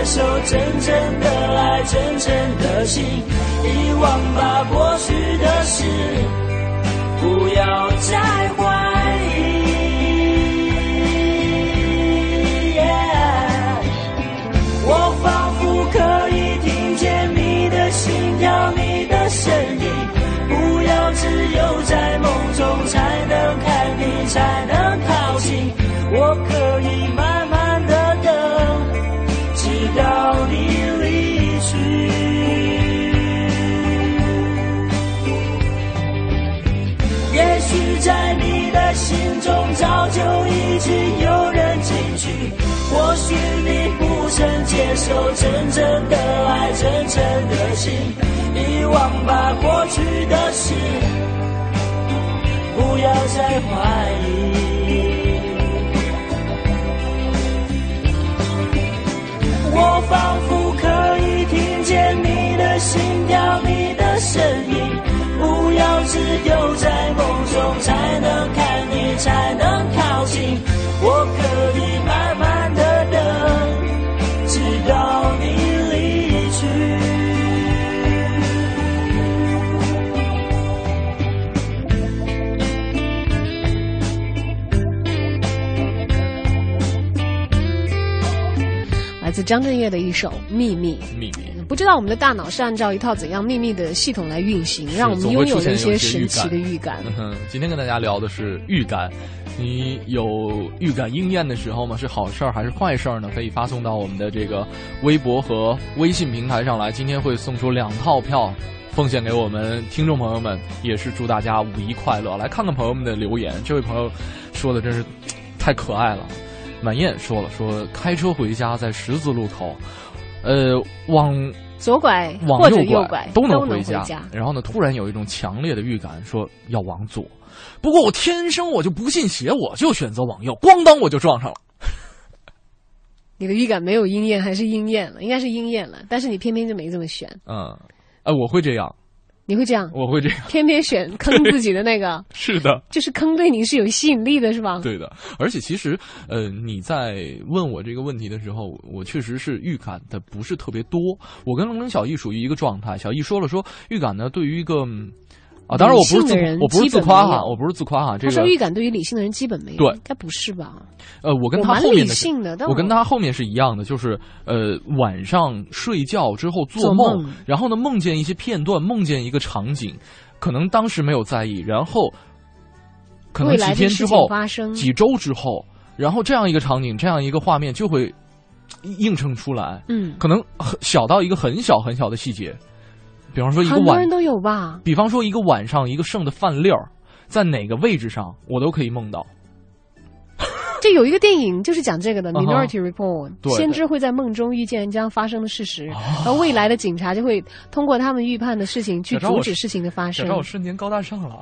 受真正的爱，真正的心，遗忘吧过去的事，不要再怀疑。我仿佛可以听见你的心跳，你的声音。不要只有在梦中才能看你，才能靠近。我可已经有人进去，或许你不曾接受真正的爱，真正的心，遗忘吧过去的事，不要再怀疑。我仿佛可以听见你的心跳，你的声音。只有在梦中才能看你，才能靠近。我可以慢慢的等，直到你离去。来自张震岳的一首《秘密》。秘密。不知道我们的大脑是按照一套怎样秘密的系统来运行，让我们拥有了一些神奇的预感。嗯，今天跟大家聊的是预感，你有预感应验的时候吗？是好事儿还是坏事儿呢？可以发送到我们的这个微博和微信平台上来。今天会送出两套票。奉献给我们听众朋友们，也是祝大家五一快乐。来看看朋友们的留言，这位朋友说的真是太可爱了。满燕说了，说开车回家在十字路口，呃，往左拐往右拐都能回回家。然后呢，突然有一种强烈的预感，说要往左。不过我天生我就不信邪，我就选择往右，咣当我就撞上了。你的预感没有应验还是应验了？应该是应验了，但是你偏偏就没这么选。嗯，呃，我会这样。你会这样？我会这样，偏偏选坑自己的那个。是的，就是坑对你是有吸引力的，是吧？对的，而且其实，呃，你在问我这个问题的时候，我确实是预感的不是特别多。我跟龙龙小易属于一个状态。小易说了说，预感呢，对于一个。啊，当然我不是自我不是自夸哈，我不是自夸哈。这个他说预感对于理性的人基本没有，对，应该不是吧？呃，我跟他后面的性的，我跟他后面是一样的，就是呃晚上睡觉之后做梦，然后呢梦见一些片段，梦见一个场景，可能当时没有在意，然后可能几天之后发生，几周之后，然后这样一个场景，这样一个画面就会映衬出来。嗯，可能小到一个很小很小的细节。比方说一个晚，很多人都有吧。比方说一个晚上一个剩的饭粒儿，在哪个位置上，我都可以梦到。这有一个电影就是讲这个的，《Minority Report》，先知会在梦中遇见将发生的事实，而未来的警察就会通过他们预判的事情去阻止事情的发生。让我瞬间高大上了。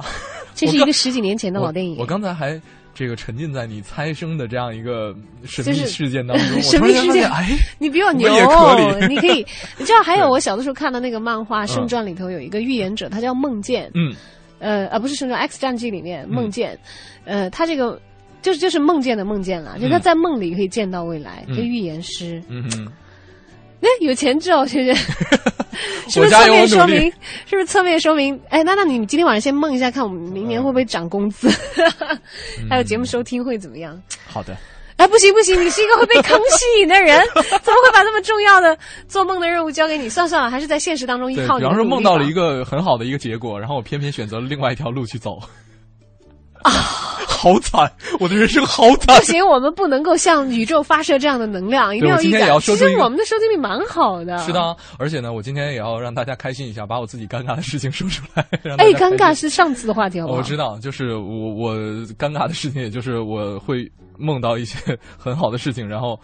这是一个十几年前的老电影。我刚才还。这个沉浸在你猜生的这样一个神秘事件当中，就是、神秘事件，哎，你比我牛，可你可以，你知道还有我小的时候看的那个漫画《圣传》里头有一个预言者，他叫梦见，嗯，呃，啊不是《圣传》X 战记里面梦见，呃，他这个就是就是梦见的梦见了，就他在梦里可以见到未来，嗯。一个预言师，嗯哼。那有前置哦，学姐，是不是侧面说明？是不是侧面说明？哎，那那你今天晚上先梦一下，看我们明年会不会涨工资，嗯还有节目收听会怎么样？好的，哎，不行不行，你是一个会被坑吸引的人，怎么会把那么重要的做梦的任务交给你？算算了，还是在现实当中依，靠你。比方说梦到了一。个很好的一个结果，然后我偏偏选择了另外一条路去走，啊，好惨，我的人生好惨不。行，我们不能够向宇宙发射这样的能量，一定对我今天也要一点其实我们的收听率蛮好的。是的。啊，而且呢，我今天也要让大家开心一下，把我自己尴尬的事情说出来。哎，尴尬是上次的话题，好不好？我知道，就是我我尴尬的事情，也就是我会梦到一些很好的事情，然后。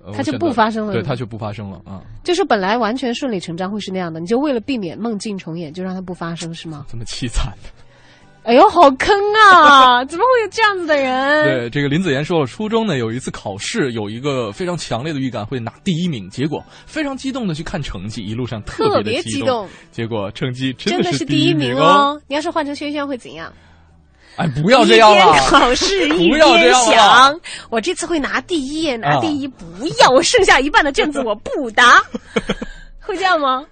呃它就不发生了对，它就不发生了啊！就是本来完全顺理成章会是那样的，你就为了避免梦境重演，就让它不发生，是吗？这么凄惨。哎呦，好坑啊！怎么会有这样子的人？对，这个林子妍说了，初中呢有一次考试，有一个非常强烈的预感会拿第一名，结果非常激动的去看成绩，一路上特特别激激动，结果成绩真的是第一名一哦！你要是换成轩轩会怎样？哎，不要这样一边了，考试一 不要这边想，我这次会拿第一，拿啊第一不要，我剩下一半的卷子我不答，会这样吗？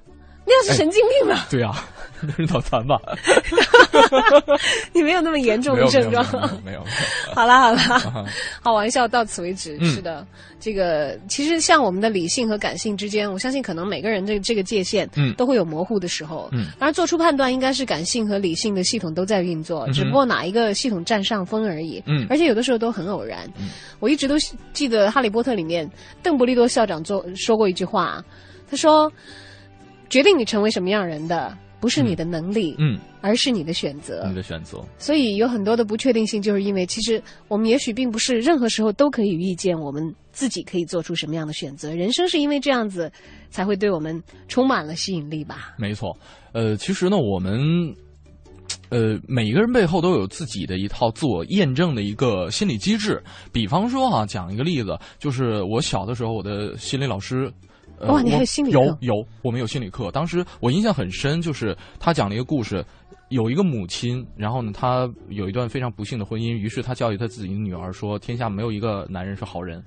那样是神经病吧？对呀、那 是脑残吧？你没有那么严重的症状。没有没有，好啦 好啦，啊好玩笑到此为止。嗯是的，这个其实像我们的理性和感性之间，我相信可能每个人这这个界限嗯都会有模糊的时候。嗯当然做出判断应该是感性和理性的系统都在运作，嗯只不过哪一个系统占上风而已。嗯而且有的时候都很偶然。我一直都记得《哈利波特》里面邓布利多校长做说过一句话，他说：“决定你成为什么样人的，不是你的能力，嗯，而是你的选择。你的选择，所以有很多的不确定性，就是因为其实我们也许并不是任何时候都可以预见我们自己可以做出什么样的选择。人生是因为这样子，才会对我们充满了吸引力吧？没错。呃，其实呢，我们。呃，每一个人背后都有自己的一套自我验证的一个心理机制。比方说啊，讲一个例子，就是我小的时候，我的心理老师，呃、哇你还有心理课有有，我们有心理课。当时我印象很深，就是他讲了一个故事，有一个母亲，然后呢，她有一段非常不幸的婚姻，于是她教育她自己的女儿说：“天下没有一个男人是好人。”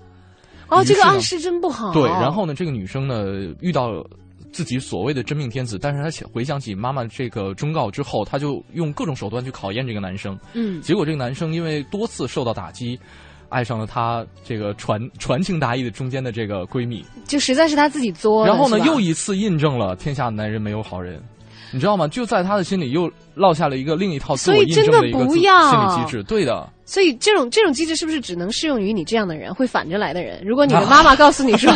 哦，这个暗示真不好。对，然后呢，这个女生呢遇到自己所谓的真命天子，但是她想回想起妈妈这个忠告之后，她就用各种手段去考验这个男生。嗯，结果这个男生因为多次受到打击，爱上了她这个传传情达意的中间的这个闺蜜，就实在是她自己作。然后呢又一次印证了天下男人没有好人。你知道吗？就在他的心里又落下了一个另一套自我印证所以真的一个心不要理机制。对的，所以这种这种机制是不是只能适用于你这样的人，会反着来的人？如果你的 妈妈告诉你说、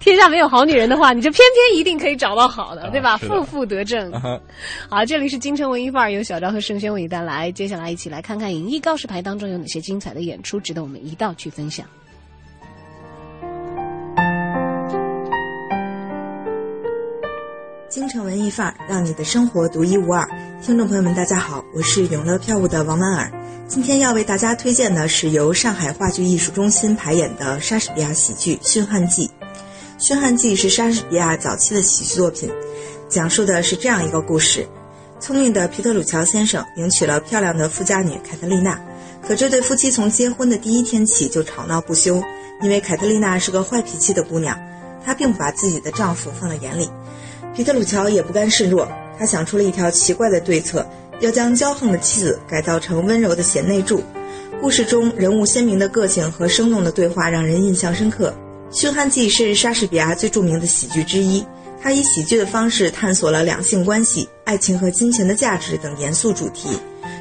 天下没有好女人的话，你就偏偏一定可以找到好的，啊对吧？负负得正。啊好，这里是京城文艺范儿，由小昭和盛轩为你带来。接下来一起来看看影艺告示牌当中有哪些精彩的演出，值得我们一道去分享。京城文艺范儿，让你的生活独一无二。听众朋友们，大家好，我是永乐票务的王婉尔。今天要为大家推荐的是由上海话剧艺术中心排演的莎士比亚喜剧《驯悍记》。《驯悍记》是莎士比亚早期的喜剧作品，讲述的是这样一个故事：聪明的皮特鲁乔先生迎娶了漂亮的富家女凯特丽娜，可这对夫妻从结婚的第一天起就吵闹不休，因为凯特丽娜是个坏脾气的姑娘，她并不把自己的丈夫放在眼里。皮特鲁乔也不甘示弱，他想出了一条奇怪的对策，要将骄横的妻子改造成温柔的贤内助。故事中人物鲜明的个性和生动的对话让人印象深刻。《驯悍记》是莎士比亚最著名的喜剧之一，他以喜剧的方式探索了两性关系、爱情和金钱的价值等严肃主题。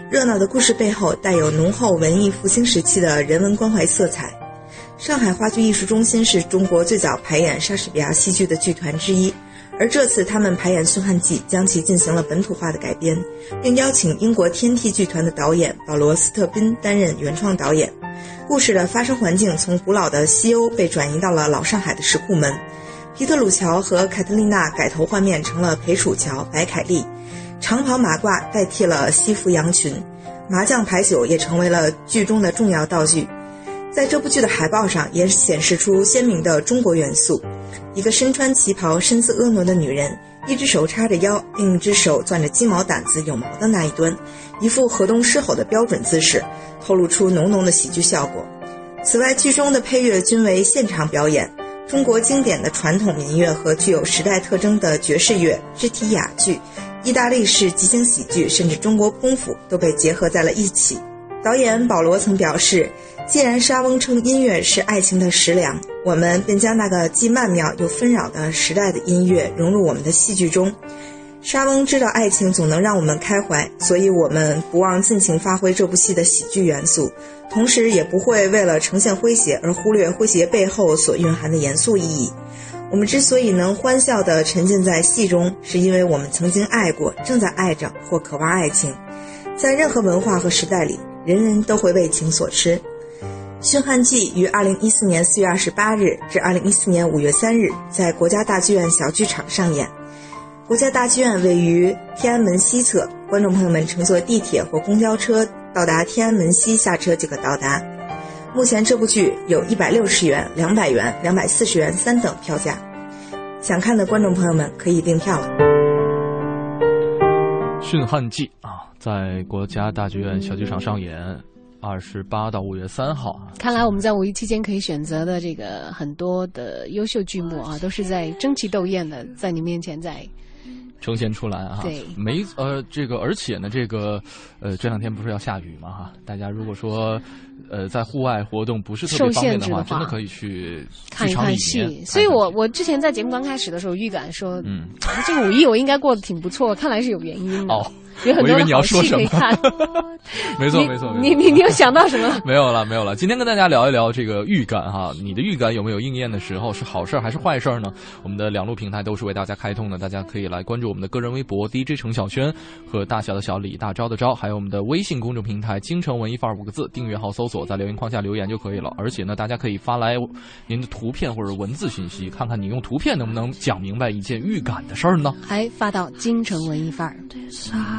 热闹的故事背后带有浓厚文艺复兴时期的人文关怀色彩。上海话剧艺术中心是中国最早排演莎士比亚戏剧的剧团之一。而这次他们排演《驯悍记》，将其进行了本土化的改编，并邀请英国天梯剧团的导演保罗·斯特宾担任原创导演。故事的发生环境从古老的西欧被转移到了老上海的石库门。皮特鲁乔和凯特丽娜改头换面成了裴楚乔、白凯丽，长袍马褂代替了西服洋裙，麻将牌九也成为了剧中的重要道具。在这部剧的海报上也显示出鲜明的中国元素。一个身穿旗袍、身姿婀娜的女人，一只手叉着腰，另一只手攥着鸡毛掸子有毛的那一端，一副河东狮吼的标准姿势，透露出浓浓的喜剧效果。此外，剧中的配乐均为现场表演，中国经典的传统民乐和具有时代特征的爵士乐、肢体哑剧、意大利式即兴喜剧，甚至中国功夫都被结合在了一起。导演保罗曾表示：“既然莎翁称音乐是爱情的食粮，我们便将那个既曼妙又纷扰的时代的音乐融入我们的戏剧中。”莎翁知道爱情总能让我们开怀，所以我们不忘尽情发挥这部戏的喜剧元素，同时也不会为了呈现诙谐而忽略诙谐背后所蕴含的严肃意义。我们之所以能欢笑地沉浸在戏中，是因为我们曾经爱过，正在爱着或渴望爱情。在任何文化和时代里，人人都会为情所痴。《驯汉记》于二零一四年四月二十八日至二零一四年五月三日在国家大剧院小剧场上演。国家大剧院位于天安门西侧，观众朋友们乘坐地铁或公交车到达天安门西下车即可到达。目前这部剧有一百六十元、两百元、两百四十元三等票价，想看的观众朋友们可以订票了。《驯汉记》啊，在国家大剧院小剧场上演，二十八到五月三号啊。看来我们在五一期间可以选择的这个很多的优秀剧目啊，都是在争奇斗艳的，在你面前在呈现出来啊，对没呃这个，而且呢，这个呃这两天不是要下雨嘛哈，大家如果说呃在户外活动不是特别方便的话，真的可以去看一看戏。所以我我之前在节目刚开始的时候预感说，嗯，这个五一我应该过得挺不错，看来是有原因的。哦，有很多我以为你要说什么看。没 错没错，你你你有想到什么？没有了，没有了。今天跟大家聊一聊这个预感哈，你的预感有没有应验的时候？是好事儿还是坏事儿呢？我们的两路平台都是为大家开通的，大家可以来关注我们的个人微博 DJ 程小轩和大小的小李大招的招，还有我们的微信公众平台“京城文艺范儿”五个字，订阅号搜索，在留言框下留言就可以了。而且呢，大家可以发来您的图片或者文字信息，看看你用图片能不能讲明白一件预感的事儿呢？还发到京城文艺范儿。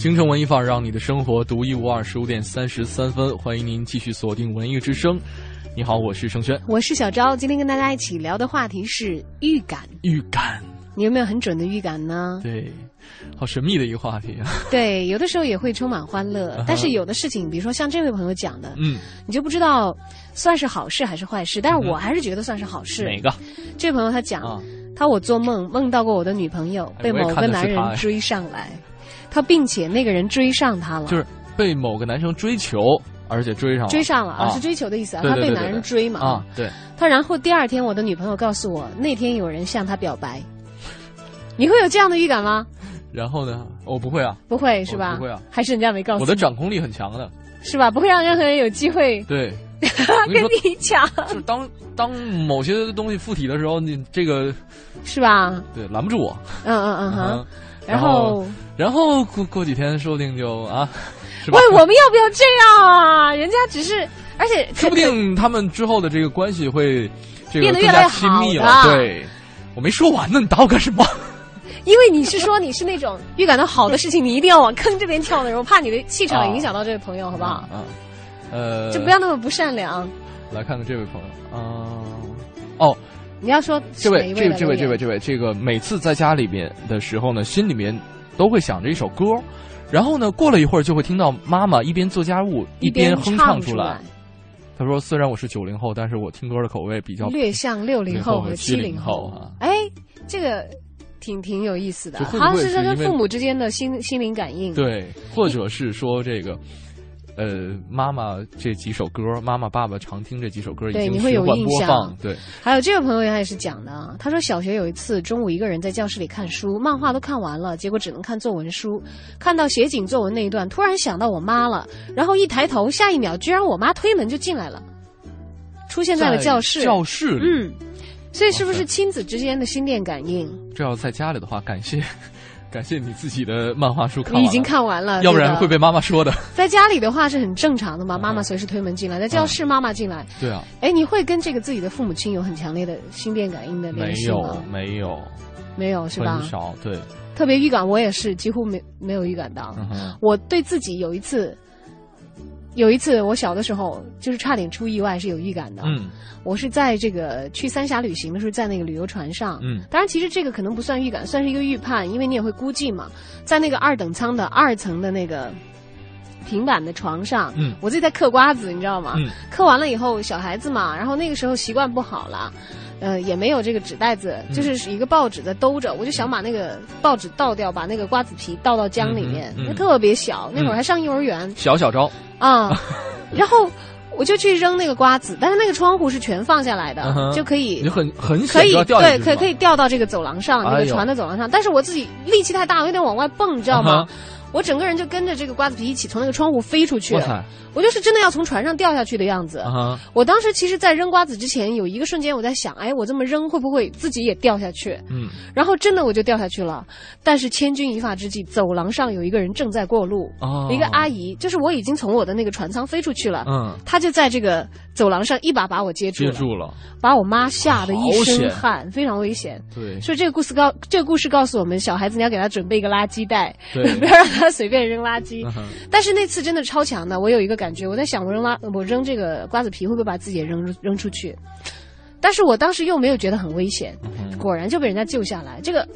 京城文艺范儿，让你的生活独一无二。十五点三十三分，欢迎您继续锁定文艺之声。你好，我是盛轩。我是小昭，今天跟大家一起聊的话题是预感。预感，你有没有很准的预感呢？对，好神秘的一个话题啊。对，有的时候也会充满欢乐 啊，但是有的事情，比如说像这位朋友讲的，嗯，你就不知道算是好事还是坏事。但是我还是觉得算是好事。哪个？这位朋友他讲，啊他我做梦梦到过我的女朋友被某个男人追上来，他并且那个人追上他了，就是被某个男生追求，而且追上了，追上了，啊啊，是追求的意思啊。他被男人追嘛。啊，对，他然后第二天，我的女朋友告诉我，那天有人向他表白。你会有这样的预感吗？然后呢，我不会啊，不会是吧？不会啊。还是人家没告诉我的掌控力很强的，是吧？不会让任何人有机会对，跟你抢，就是当当某些东西附体的时候，你这个是吧？对拦不住我，嗯嗯嗯哼嗯。然后，然后过过几天说不定就啊，是吧喂，？我们要不要这样啊？人家只是，而且说不定他们之后的这个关系会这个变得更加越来越好亲密了。的对，我没说完呢，你打我干什么？因为你是说你是那种预感到好的事情，你一定要往坑这边跳的人，我怕你的气场影响到这位朋友，好不好？啊，呃，就不要那么不善良。来看看这位朋友啊、哦，你要说这位这位这位这位这位，这个每次在家里边的时候呢，心里面都会想着一首歌，然后呢，过了一会儿就会听到妈妈一边做家务一边哼唱出来。他说：“虽然我是九零后，但是我听歌的口味比较略像六零后和七零后啊。哎，这个挺挺有意思的，好像是他跟父母之间的心心灵感应。对，或者是说这个，呃，妈妈这几首歌，妈妈爸爸常听这几首歌，已经对你会有循环印象播放。对，还有这位朋友他也是讲的啊，他说小学有一次中午一个人在教室里看书，漫画都看完了，结果只能看作文书。看到写景作文那一段，突然想到我妈了，然后一抬头，下一秒居然我妈推门就进来了，出现在了教室。教室里，嗯，所以是不是亲子之间的心电感应？这要在家里的话，感谢感谢你自己的漫画书看完了，你已经看完了，要不然会被妈妈说的。在家里的话是很正常的嘛，妈妈随时推门进来，在教室妈妈进来。对啊，哎，你会跟这个自己的父母亲有很强烈的心电感应的没联系吗有？没有，没有是吧很？少，对，特别预感，我也是几乎没没有预感到。嗯，我对自己有一次，有一次我小的时候就是差点出意外是有预感的。嗯我是在这个去三峡旅行的时候，在那个旅游船上。嗯当然，其实这个可能不算预感，算是一个预判，因为你也会估计嘛，在那个二等舱的二层的那个平板的床上，嗯我自己在嗑瓜子，你知道吗？嗯嗑完了以后，小孩子嘛，然后那个时候习惯不好了。呃，也没有这个纸袋子，嗯就是一个报纸在兜着，我就想把那个报纸倒掉，把那个瓜子皮倒到江里面，特别小，那会儿嗯。还上幼儿园，小小招，啊，然后我就去扔那个瓜子，但是那个窗户是全放下来的，就可以你很很可以掉对，可以可以掉到这个走廊上，那个船的走廊上。但是我自己力气太大，我有点往外蹦，你知道吗嗯？我整个人就跟着这个瓜子皮一起从那个窗户飞出去我就是真的要从船上掉下去的样子。啊哈，我当时其实，在扔瓜子之前，有一个瞬间我在想，哎，我这么扔会不会自己也掉下去？嗯，然后真的我就掉下去了。但是千钧一发之际，走廊上有一个人正在过路，哦一个阿姨，就是我已经从我的那个船舱飞出去了，嗯，她就在这个走廊上一把把我接住了，接住了，把我妈吓得一身汗，非常危险。对，所以这个故事告这个故事告诉我们，小孩子你要给他准备一个垃圾袋，对 不要让他随便扔垃圾。嗯哼但是那次真的超强的，我有一个感觉，我在想我扔垃我扔这个瓜子皮会不会把自己也扔扔出去？但是我当时又没有觉得很危险，嗯果然就被人家救下来，这个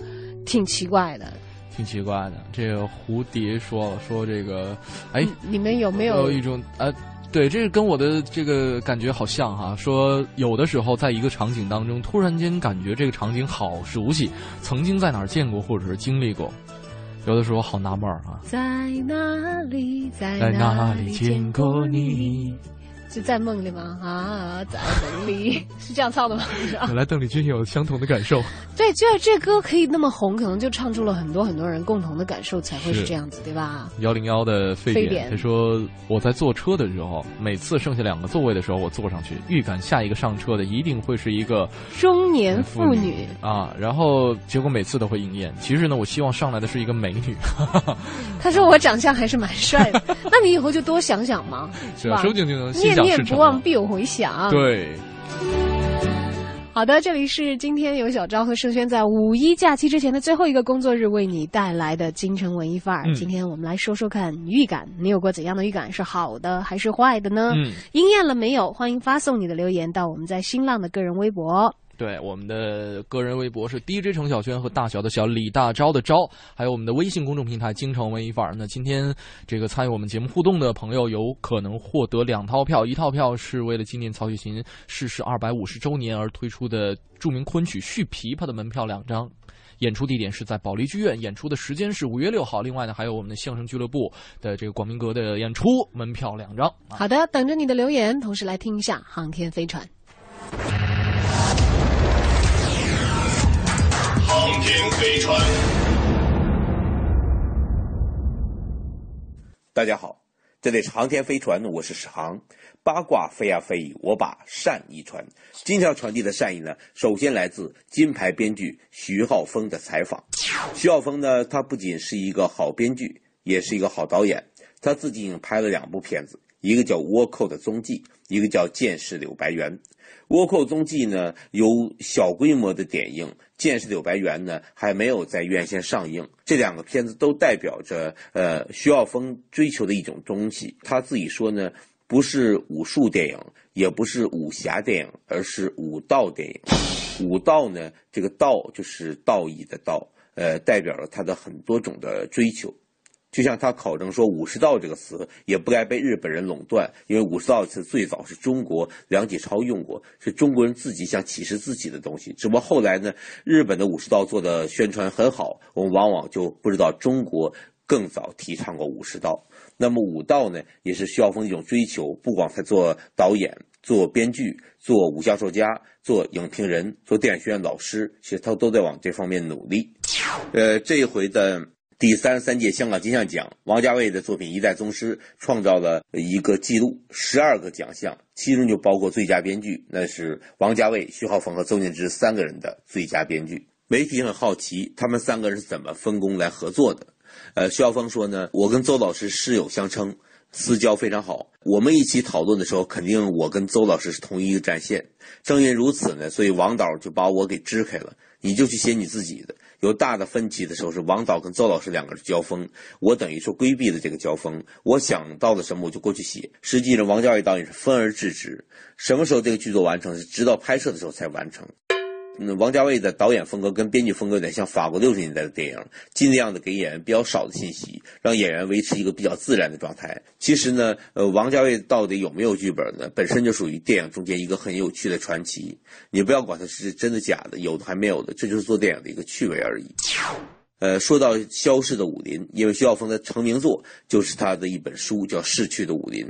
挺奇怪的。挺奇怪的。这个蝴蝶说了，说这个，哎，你们有没有有一种呃，对，这个跟我的这个感觉好像哈。说有的时候在一个场景当中，突然间感觉这个场景好熟悉，曾经在哪儿见过或者是经历过，有的时候好纳闷儿啊。在哪里，在在哪哪里里见见过你？？是在梦里吗？啊，在梦里是这样唱的吗？是 吧原来邓丽君有相同的感受。对，就这歌可以那么红，可能就唱出了很多很多人共同的感受，才会是是这样子，对吧？幺零幺的沸点，沸点他说我在坐车的时候，每次剩下两个座位的时候，我坐上去，预感下一个上车的一定会是一个中年妇女，啊，然后结果每次都会应验。其实呢，我希望上来的是一个美女，他说我长相还是蛮帅的，那你以后就多想想嘛，吧是吧，？说不定就能心念念想事成了。不忘必有回响。，对，好的，这里是今天由小昭和盛轩在五一假期之前的最后一个工作日为你带来的京城文艺范儿。嗯今天我们来说说看预感，你有过怎样的预感？是好的还是坏的呢？嗯，应验了没有？欢迎发送你的留言到我们在新浪的个人微博。对，我们的个人微博是 DJ 程小轩和大小的小李大钊的钊，还有我们的微信公众平台京城文艺范儿。那今天这个参与我们节目互动的朋友，有可能获得两套票，一套票是为了纪念曹雪芹逝世二百五十周年而推出的著名昆曲《续琵琶》的门票两张。演出地点是在保利剧院，演出的时间是五月六号。另外呢，还有我们的相声俱乐部的这个广明阁的演出，门票两张。好的，等着你的留言，同时来听一下航天飞船。天飞船。大家好，这里是航天飞船，我是史航。八卦飞呀飞，我把善意传。今天要传递的善意呢，首先来自金牌编剧徐浩峰的采访。徐浩峰呢，他不仅是一个好编剧，也是一个好导演。他自己已经拍了两部片子，一个叫《倭寇的踪迹》，一个叫《剑士柳白猿》。倭寇踪迹呢，由小规模的点映；剑士柳白猿呢，还没有在院线上映。这两个片子都代表着呃徐浩峰追求的一种东西。他自己说呢，不是武术电影，也不是武侠电影，而是武道电影。武道呢，这个道就是道义的道，呃，代表了他的很多种的追求。就像他考证说“武士道”这个词也不该被日本人垄断，因为“武士道”词最早是中国梁启超用过，是中国人自己想启示自己的东西。只不过后来呢，日本的武士道做的宣传很好，我们往往就不知道中国更早提倡过武士道。那么武道呢，也是徐浩峰一种追求，不光他做导演、做编剧、做武教授家、做影评人、做电影学院老师，其实他都在往这方面努力。呃，这一回的。第三十三届香港金像奖，王家卫的作品《一代宗师》创造了一个记录，十二个奖项，其中就包括最佳编剧，那是王家卫、徐浩峰和邹念之三个人的最佳编剧。媒体很好奇，他们三个人是怎么分工来合作的。呃，徐浩峰说呢，我跟邹老师师友相称，私交非常好。我们一起讨论的时候，肯定我跟邹老师是同一个战线。正因如此呢，所以王导就把我给支开了，你就去写你自己的。有大的分歧的时候，是王导跟邹老师两个人交锋，我等于说规避了这个交锋。我想到了什么，我就过去写。实际上，王家卫导演是分而治之，什么时候这个剧作完成，是直到拍摄的时候才完成。嗯，王家卫的导演风格跟编剧风格有点像法国六十年代的电影，尽量的给演员比较少的信息，让演员维持一个比较自然的状态。其实呢，呃，王家卫到底有没有剧本呢？本身就属于电影中间一个很有趣的传奇。你不要管它是真的假的，有的还没有的，这就是做电影的一个趣味而已。呃，说到消逝的武林，因为徐晓峰的成名作就是他的一本书，叫《逝去的武林》。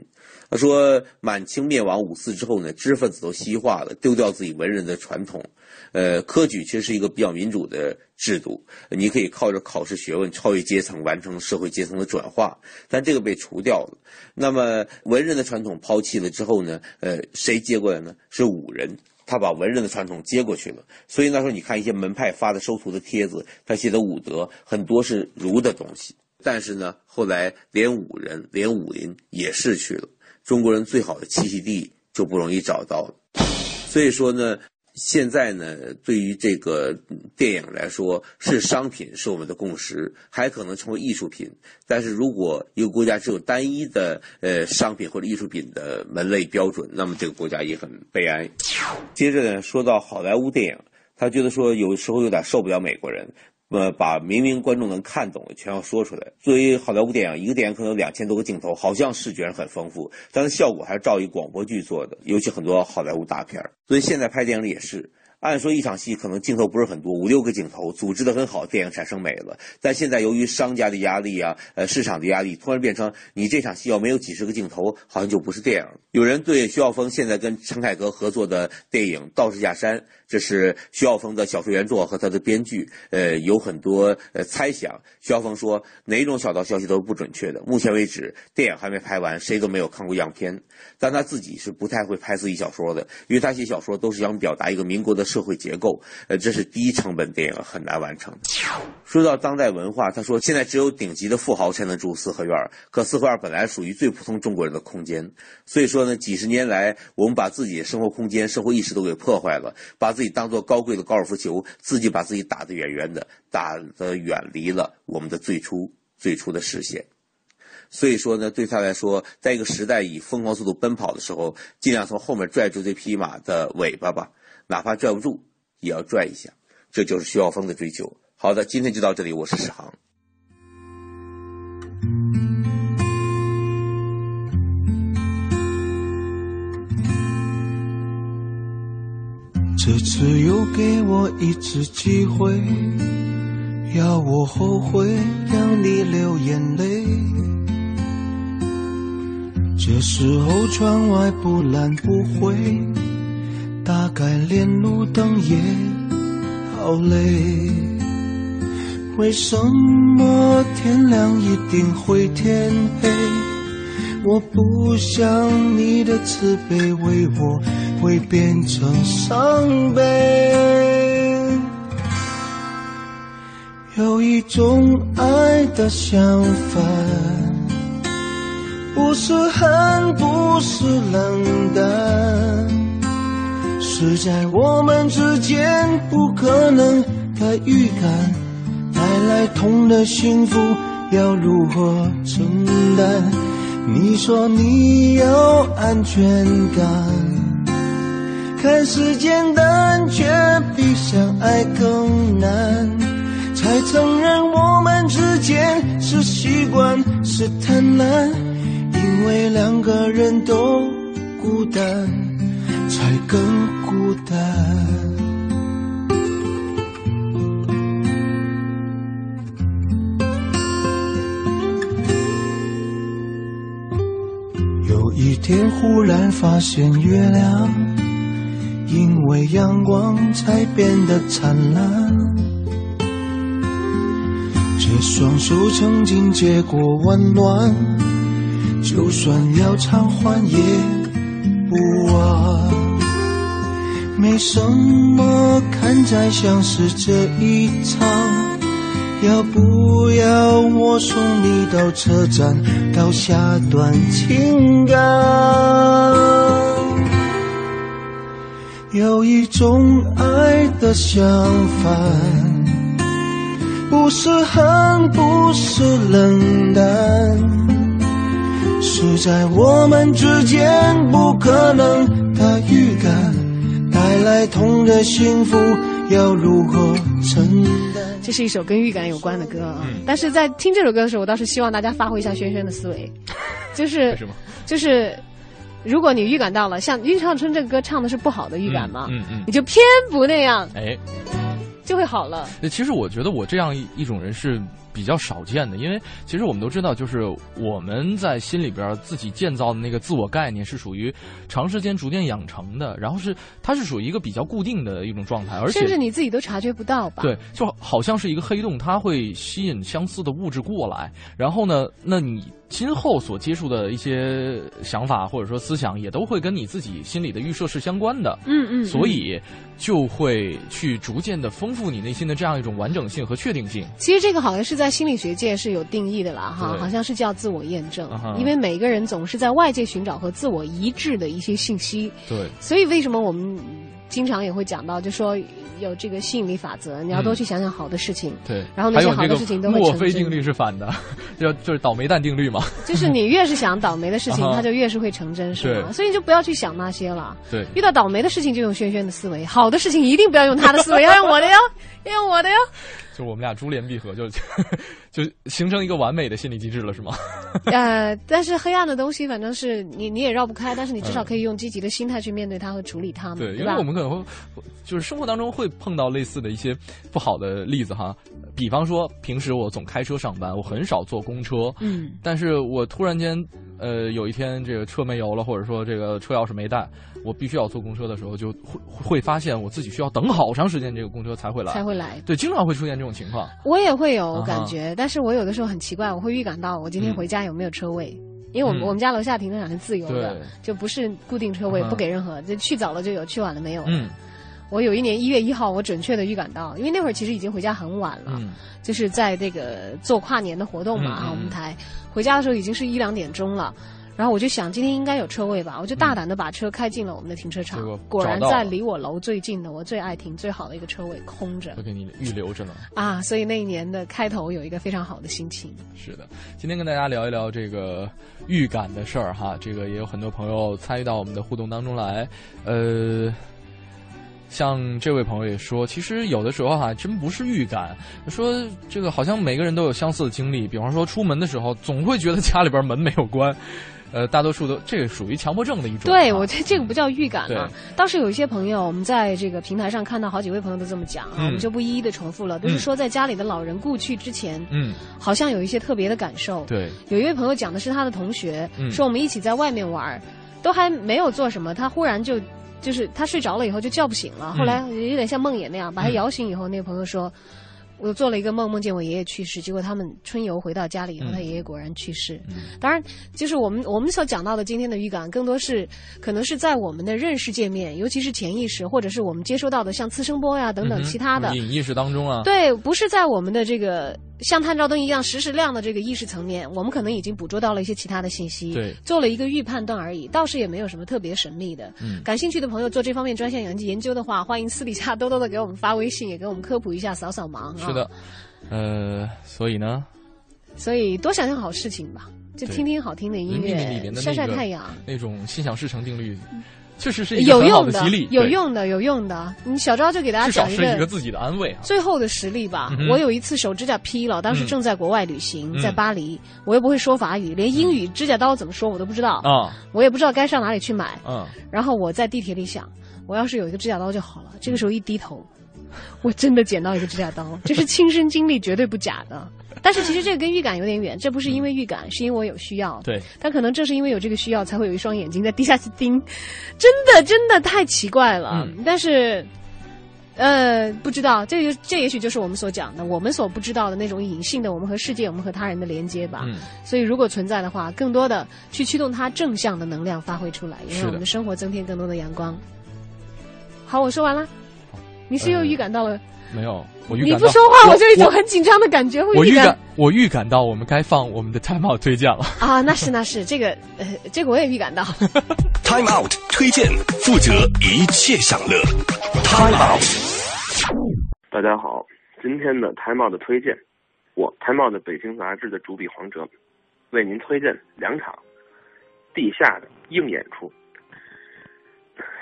他说，满清灭亡五四之后呢，知识分子都西化了，丢掉自己文人的传统。呃，科举其实是一个比较民主的制度，你可以靠着考试学问超越阶层，完成社会阶层的转化，但这个被除掉了。那么文人的传统抛弃了之后呢？呃，谁接过来呢？是武人。他把文人的传统接过去了，所以那时候你看一些门派发的收徒的帖子，他写的武德很多是儒的东西，但是呢，后来连武人、连武林也逝去了，中国人最好的栖息地就不容易找到了，所以说呢。现在呢，对于这个电影来说，是商品，是我们的共识，还可能成为艺术品。但是如果一个国家只有单一的呃商品或者艺术品的门类标准，那么这个国家也很悲哀。接着呢，说到好莱坞电影，他觉得说有时候有点受不了美国人。呃，把明明观众能看懂的全要说出来。作为好莱坞电影，一个电影可能有两千多个镜头，好像视觉上很丰富，但是效果还是照一广播剧做的，尤其很多好莱坞大片儿。所以现在拍电影也是。按说一场戏可能镜头不是很多，五六个镜头组织的很好，电影产生美了。但现在由于商家的压力啊，呃市场的压力，突然变成你这场戏要没有几十个镜头，好像就不是电影。有人对徐晓峰现在跟陈凯歌合作的电影《道士下山》，这是徐晓峰的小说原作和他的编剧，呃有很多呃猜想。徐晓峰说哪种小道消息都是不准确的。目前为止，电影还没拍完，谁都没有看过样片。但他自己是不太会拍自己小说的，因为他写小说都是想表达一个民国的。社会结构，呃，这是低成本电影很难完成。说到当代文化，他说现在只有顶级的富豪才能住四合院，可四合院本来属于最普通中国人的空间，所以说呢，几十年来我们把自己的生活空间、生活意识都给破坏了，把自己当做高贵的高尔夫球，自己把自己打得远远的，打得远离了我们的最初最初的视线。所以说呢，对他来说，在一个时代以疯狂速度奔跑的时候，尽量从后面拽住这匹马的尾巴吧。哪怕拽不住，也要拽一下，这就是徐晓峰的追求。好的，今天就到这里，我是史航。这次又给我一次机会，要我后悔，让你流眼泪。这时候窗外不蓝不灰。大概连路灯也好累，为什么天亮一定会天黑？我不想你的慈悲为我会变成伤悲。有一种爱的想法，不是恨，不是冷淡。是在我们之间不可能的预感，带来痛的幸福要如何承担？你说你有安全感，看似简单却比相爱更难，才承认我们之间是习惯是贪婪，因为两个人都孤单，才更。孤单。天忽然发现月亮，因为阳光才变得灿烂。这双手曾经接过温暖，就算要偿还也不晚。没什么看在像是这一场，要不要我送你到车站，到下段情感？有一种爱的相反，不是恨，不是冷淡。是在我们之间不可能的预感，带来痛的幸福要如何承担？这是一首跟预感有关的歌啊，但是在听这首歌的时候，我倒是希望大家发挥一下轩轩的思维，就是就是，如果你预感到了，像《晕唱春》这个歌唱的是不好的预感嘛，嗯嗯。你就偏不那样，哎，就会好了。那其实我觉得我这样一一种人是比较少见的，因为其实我们都知道，就是我们在心里边自己建造的那个自我概念是属于长时间逐渐养成的，然后是它是属于一个比较固定的一种状态，而且甚至你自己都察觉不到吧？对，就好像是一个黑洞，它会吸引相似的物质过来，然后呢，那你今后所接触的一些想法或者说思想，也都会跟你自己心里的预设是相关的。嗯嗯嗯所以就会去逐渐的丰富你内心的这样一种完整性和确定性。其实这个好像是在心理学界是有定义的啦，哈，好像是叫自我验证啊，因为每个人总是在外界寻找和自我一致的一些信息，对，所以为什么我们经常也会讲到，就说有这个吸引力法则，你要多去想想好的事情，对，然后那些好的事情都会成真墨菲定律是反的，就就是倒霉蛋定律嘛。就是你越是想倒霉的事情，它就越是会成真，是吗？所以你就不要去想那些了。对，遇到倒霉的事情就用轩轩的思维，好的事情一定不要用他的思维，要用我的哟，要用我的哟。就我们俩珠联璧合，就 就形成一个完美的心理机制了，是吗？呃，但是黑暗的东西，反正是你你也绕不开，但是你至少可以用积极的心态去面对它和处理它嘛，对，因为我？们可能会，就是生活当中会碰到类似的一些不好的例子哈。比方说，平时我总开车上班，我很少坐公车，嗯，但是我突然间，呃，有一天这个车没油了，或者说这个车钥匙没带，我必须要坐公车的时候，就会会发现我自己需要等好长时间，这个公车才会来，才会来。对，经常会出现这种情况。我也会有感觉，但是我有的时候很奇怪，我会预感到我今天回家有没有车位。因为我们、嗯我们家楼下停车场是自由的，就不是固定车位，不给任何，就去早了就有，去晚了没有。嗯我有一年一月一号，我准确的预感到，因为那会儿其实已经回家很晚了，嗯就是在这个做跨年的活动嘛，我们台回家的时候已经是一两点钟了。然后我就想，今天应该有车位吧，我就大胆的把车开进了我们的停车场。结果果然在离我楼最近的、我最爱停、最好的一个车位空着都给你预留着呢。啊，所以那一年的开头有一个非常好的心情。是的，今天跟大家聊一聊这个预感的事儿哈，这个也有很多朋友参与到我们的互动当中来，呃。像这位朋友也说，其实有的时候哈、真不是预感。说这个好像每个人都有相似的经历，比方说出门的时候，总会觉得家里边门没有关，呃，大多数都这个属于强迫症的一种。对，啊我觉得这个不叫预感嘛对。当时有一些朋友，我们在这个平台上看到好几位朋友都这么讲啊，嗯我们就不一一的重复了，都是说在家里的老人故去之前，嗯，好像有一些特别的感受。对，有一位朋友讲的是他的同学，嗯说我们一起在外面玩，都还没有做什么，他忽然就就是他睡着了以后就叫不醒了，嗯后来有点像梦魇那样，把他摇醒以后，那个朋友说。我做了一个梦，梦见我爷爷去世，结果他们春游回到家里以后，嗯他爷爷果然去世。当然，就是我们我们所讲到的今天的预感，更多是可能是在我们的认识界面，尤其是潜意识，或者是我们接收到的像次声波呀等等其他的，隐意识当中啊，对，不是在我们的这个像探照灯一样实时亮的这个意识层面，我们可能已经捕捉到了一些其他的信息，对做了一个预判断而已，倒是也没有什么特别神秘的。嗯感兴趣的朋友做这方面专项研研究的话，欢迎私底下多多的给我们发微信，也给我们科普一下，扫扫盲啊。是的，呃，所以呢，所以多想想好事情吧，就听听好听的音乐，晒晒太阳。那种心想事成定律，确实是一个有用激励，有用的，有用的。你小昭就给大家讲是一个自己的安慰啊。最后的实力吧。嗯我有一次手指甲劈了，当时嗯正在国外旅行，嗯在巴黎，我又不会说法语，连英语指甲刀怎么说我都不知道，啊，我也不知道该上哪里去买。嗯，然后我在地铁里想，我要是有一个指甲刀就好了。这个时候一低头，我真的捡到一个指甲刀，这是亲身经历，绝对不假的。但是其实这个跟预感有点远，这不是因为预感，是因为我有需要。对，但可能正是因为有这个需要，才会有一双眼睛在地下去盯，真的真的太奇怪了。嗯但是，呃，不知道，这就这也许就是我们所讲的，我们所不知道的那种隐性的我们和世界、我们和他人的连接吧。嗯所以如果存在的话，更多的去驱动它正向的能量发挥出来，也让我们的生活增添更多的阳光。好，我说完了。你是又预感到了？没有，我预感到你不说话，我就有一种很紧张的感觉。会我预感，我预感到我们该放我们的 time out 推荐了。啊，那是那是，这个呃，这个我也预感到。Time Out 推荐，负责一切享乐。Time Out。大家好，今天的 Time Out 的推荐，我 Time Out 的北京杂志的主笔黄哲，为您推荐两场地下的硬演出。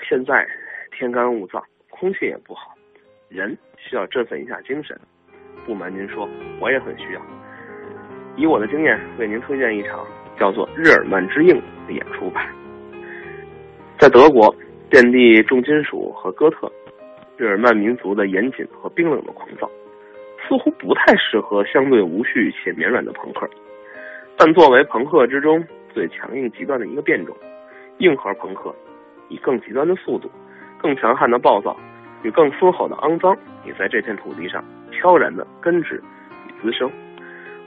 现在天干物燥，空气也不好，人需要振奋一下精神。不瞒您说，我也很需要。以我的经验，为您推荐一场叫做《日耳曼之硬》的演出吧。在德国，遍地重金属和哥特，日耳曼民族的严谨和冰冷的狂躁，似乎不太适合相对无序且绵软的朋克。但作为朋克之中最强硬极端的一个变种，硬核朋克以更极端的速度、更强悍的暴躁与更嘶吼的肮脏，也在这片土地上悄然的根植与滋生。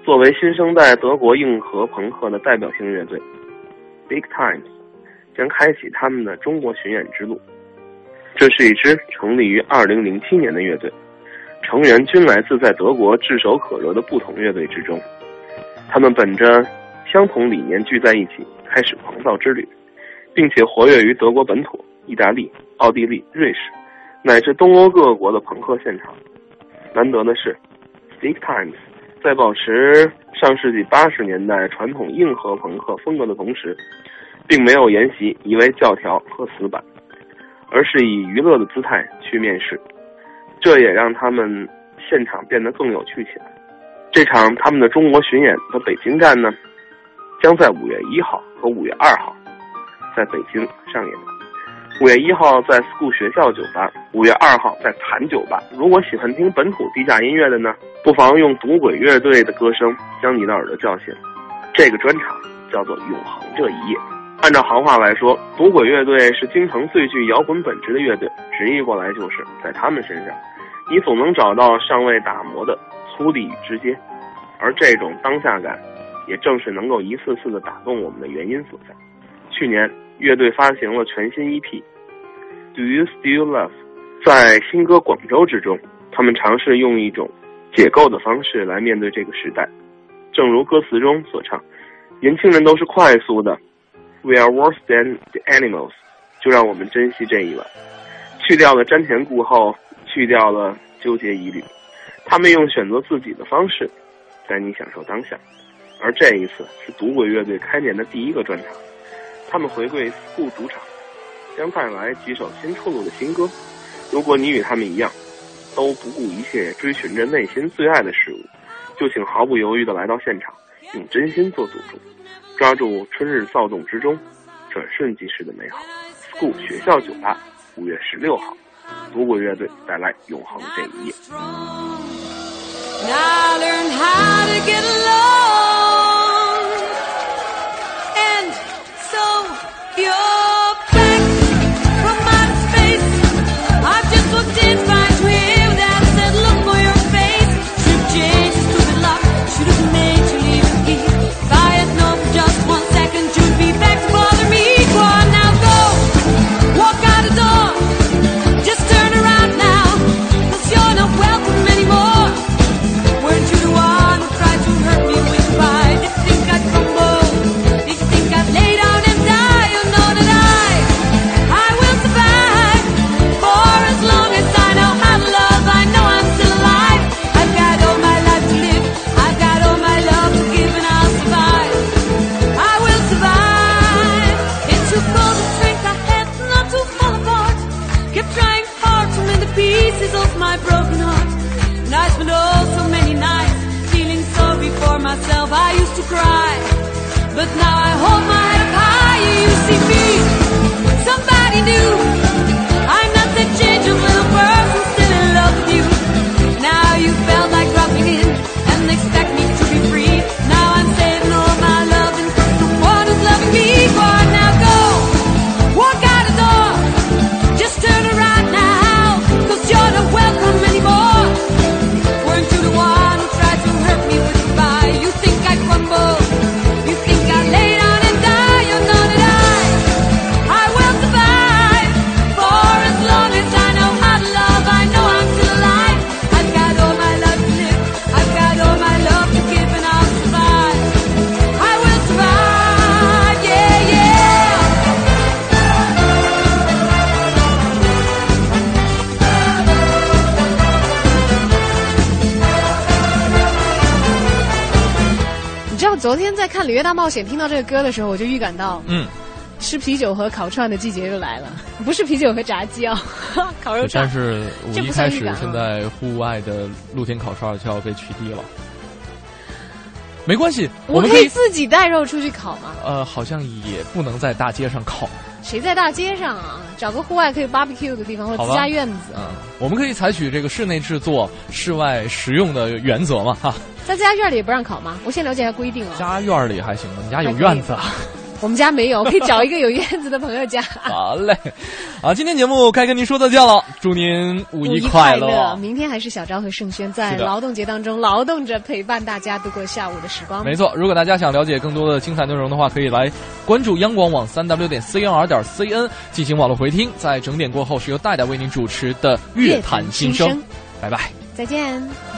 作为新生代德国硬核朋克的代表性乐队，Big Times 将开启他们的中国巡演之路。这是一支成立于2007年的乐队，成员均来自在德国炙手可热的不同乐队之中。他们本着相同理念聚在一起，开始狂躁之旅，并且活跃于德国本土、意大利、奥地利、瑞士乃至东欧各国的朋克现场。难得的是，Stick Times 在保持上世纪八十年代传统硬核朋克风格的同时，并没有沿袭一味教条和死板，而是以娱乐的姿态去面试，这也让他们现场变得更有趣起来。这场他们的中国巡演的北京站呢，将在五月一号和五月二号在北京上演。五月一号在 school 学校酒吧，五月二号在残酒吧。如果喜欢听本土地下音乐的呢，不妨用赌鬼乐队的歌声将你的耳朵叫醒。这个专场叫做《永恒这一夜》。按照行话来说，赌鬼乐队是京城最具摇滚本质的乐队，直译过来就是在他们身上，你总能找到尚未打磨的粗粝与直接，而这种当下感，也正是能够一次次的打动我们的原因所在。去年，乐队发行了全新 EP《Do You Still Love》。在新歌《广州》之中，他们尝试用一种解构的方式来面对这个时代。正如歌词中所唱：“年轻人都是快速的，We are worse than the animals。”就让我们珍惜这一晚，去掉了瞻前顾后，去掉了纠结疑虑。他们用选择自己的方式，带你享受当下。而这一次是赌鬼乐队开年的第一个专场。他们回归 school 主场，将带来几首新出炉的新歌。如果你与他们一样，都不顾一切追寻着内心最爱的事物，就请毫不犹豫地来到现场，用真心做赌注，抓住春日躁动之中转瞬即逝的美好。school 学校酒吧，五月十六号，赌鬼乐队带来永恒这一夜。在看《里约大冒险》，听到这个歌的时候，我就预感到，嗯，吃啤酒和烤串的季节又来了。不是啤酒和炸鸡啊，烤肉串。但是五一开始现在户外的露天烤串就要被取缔了。没关系，我们可以自己带肉出去烤吗？呃，好像也不能在大街上烤。谁在大街上啊？找个户外可以 barbecue 的地方，或者自家院子。嗯，我们可以采取这个室内制作、室外食用的原则嘛，哈。在自家院里也不让烤吗？我先了解一下规定啊。家院里还行吗？你家有院子啊？我们家没有，可以找一个有院子的朋友家。好嘞，啊，今天节目该跟您说再见了，祝您五五一快乐！明天还是小昭和盛轩在劳动节当中劳动着，陪伴大家度过下午的时光。没错，如果大家想了解更多的精彩内容的话，可以来关注央广网三 w 点 cnr 点 cn 进行网络回听。在整点过后，是由戴戴为您主持的《乐坛新声》，拜拜。再见。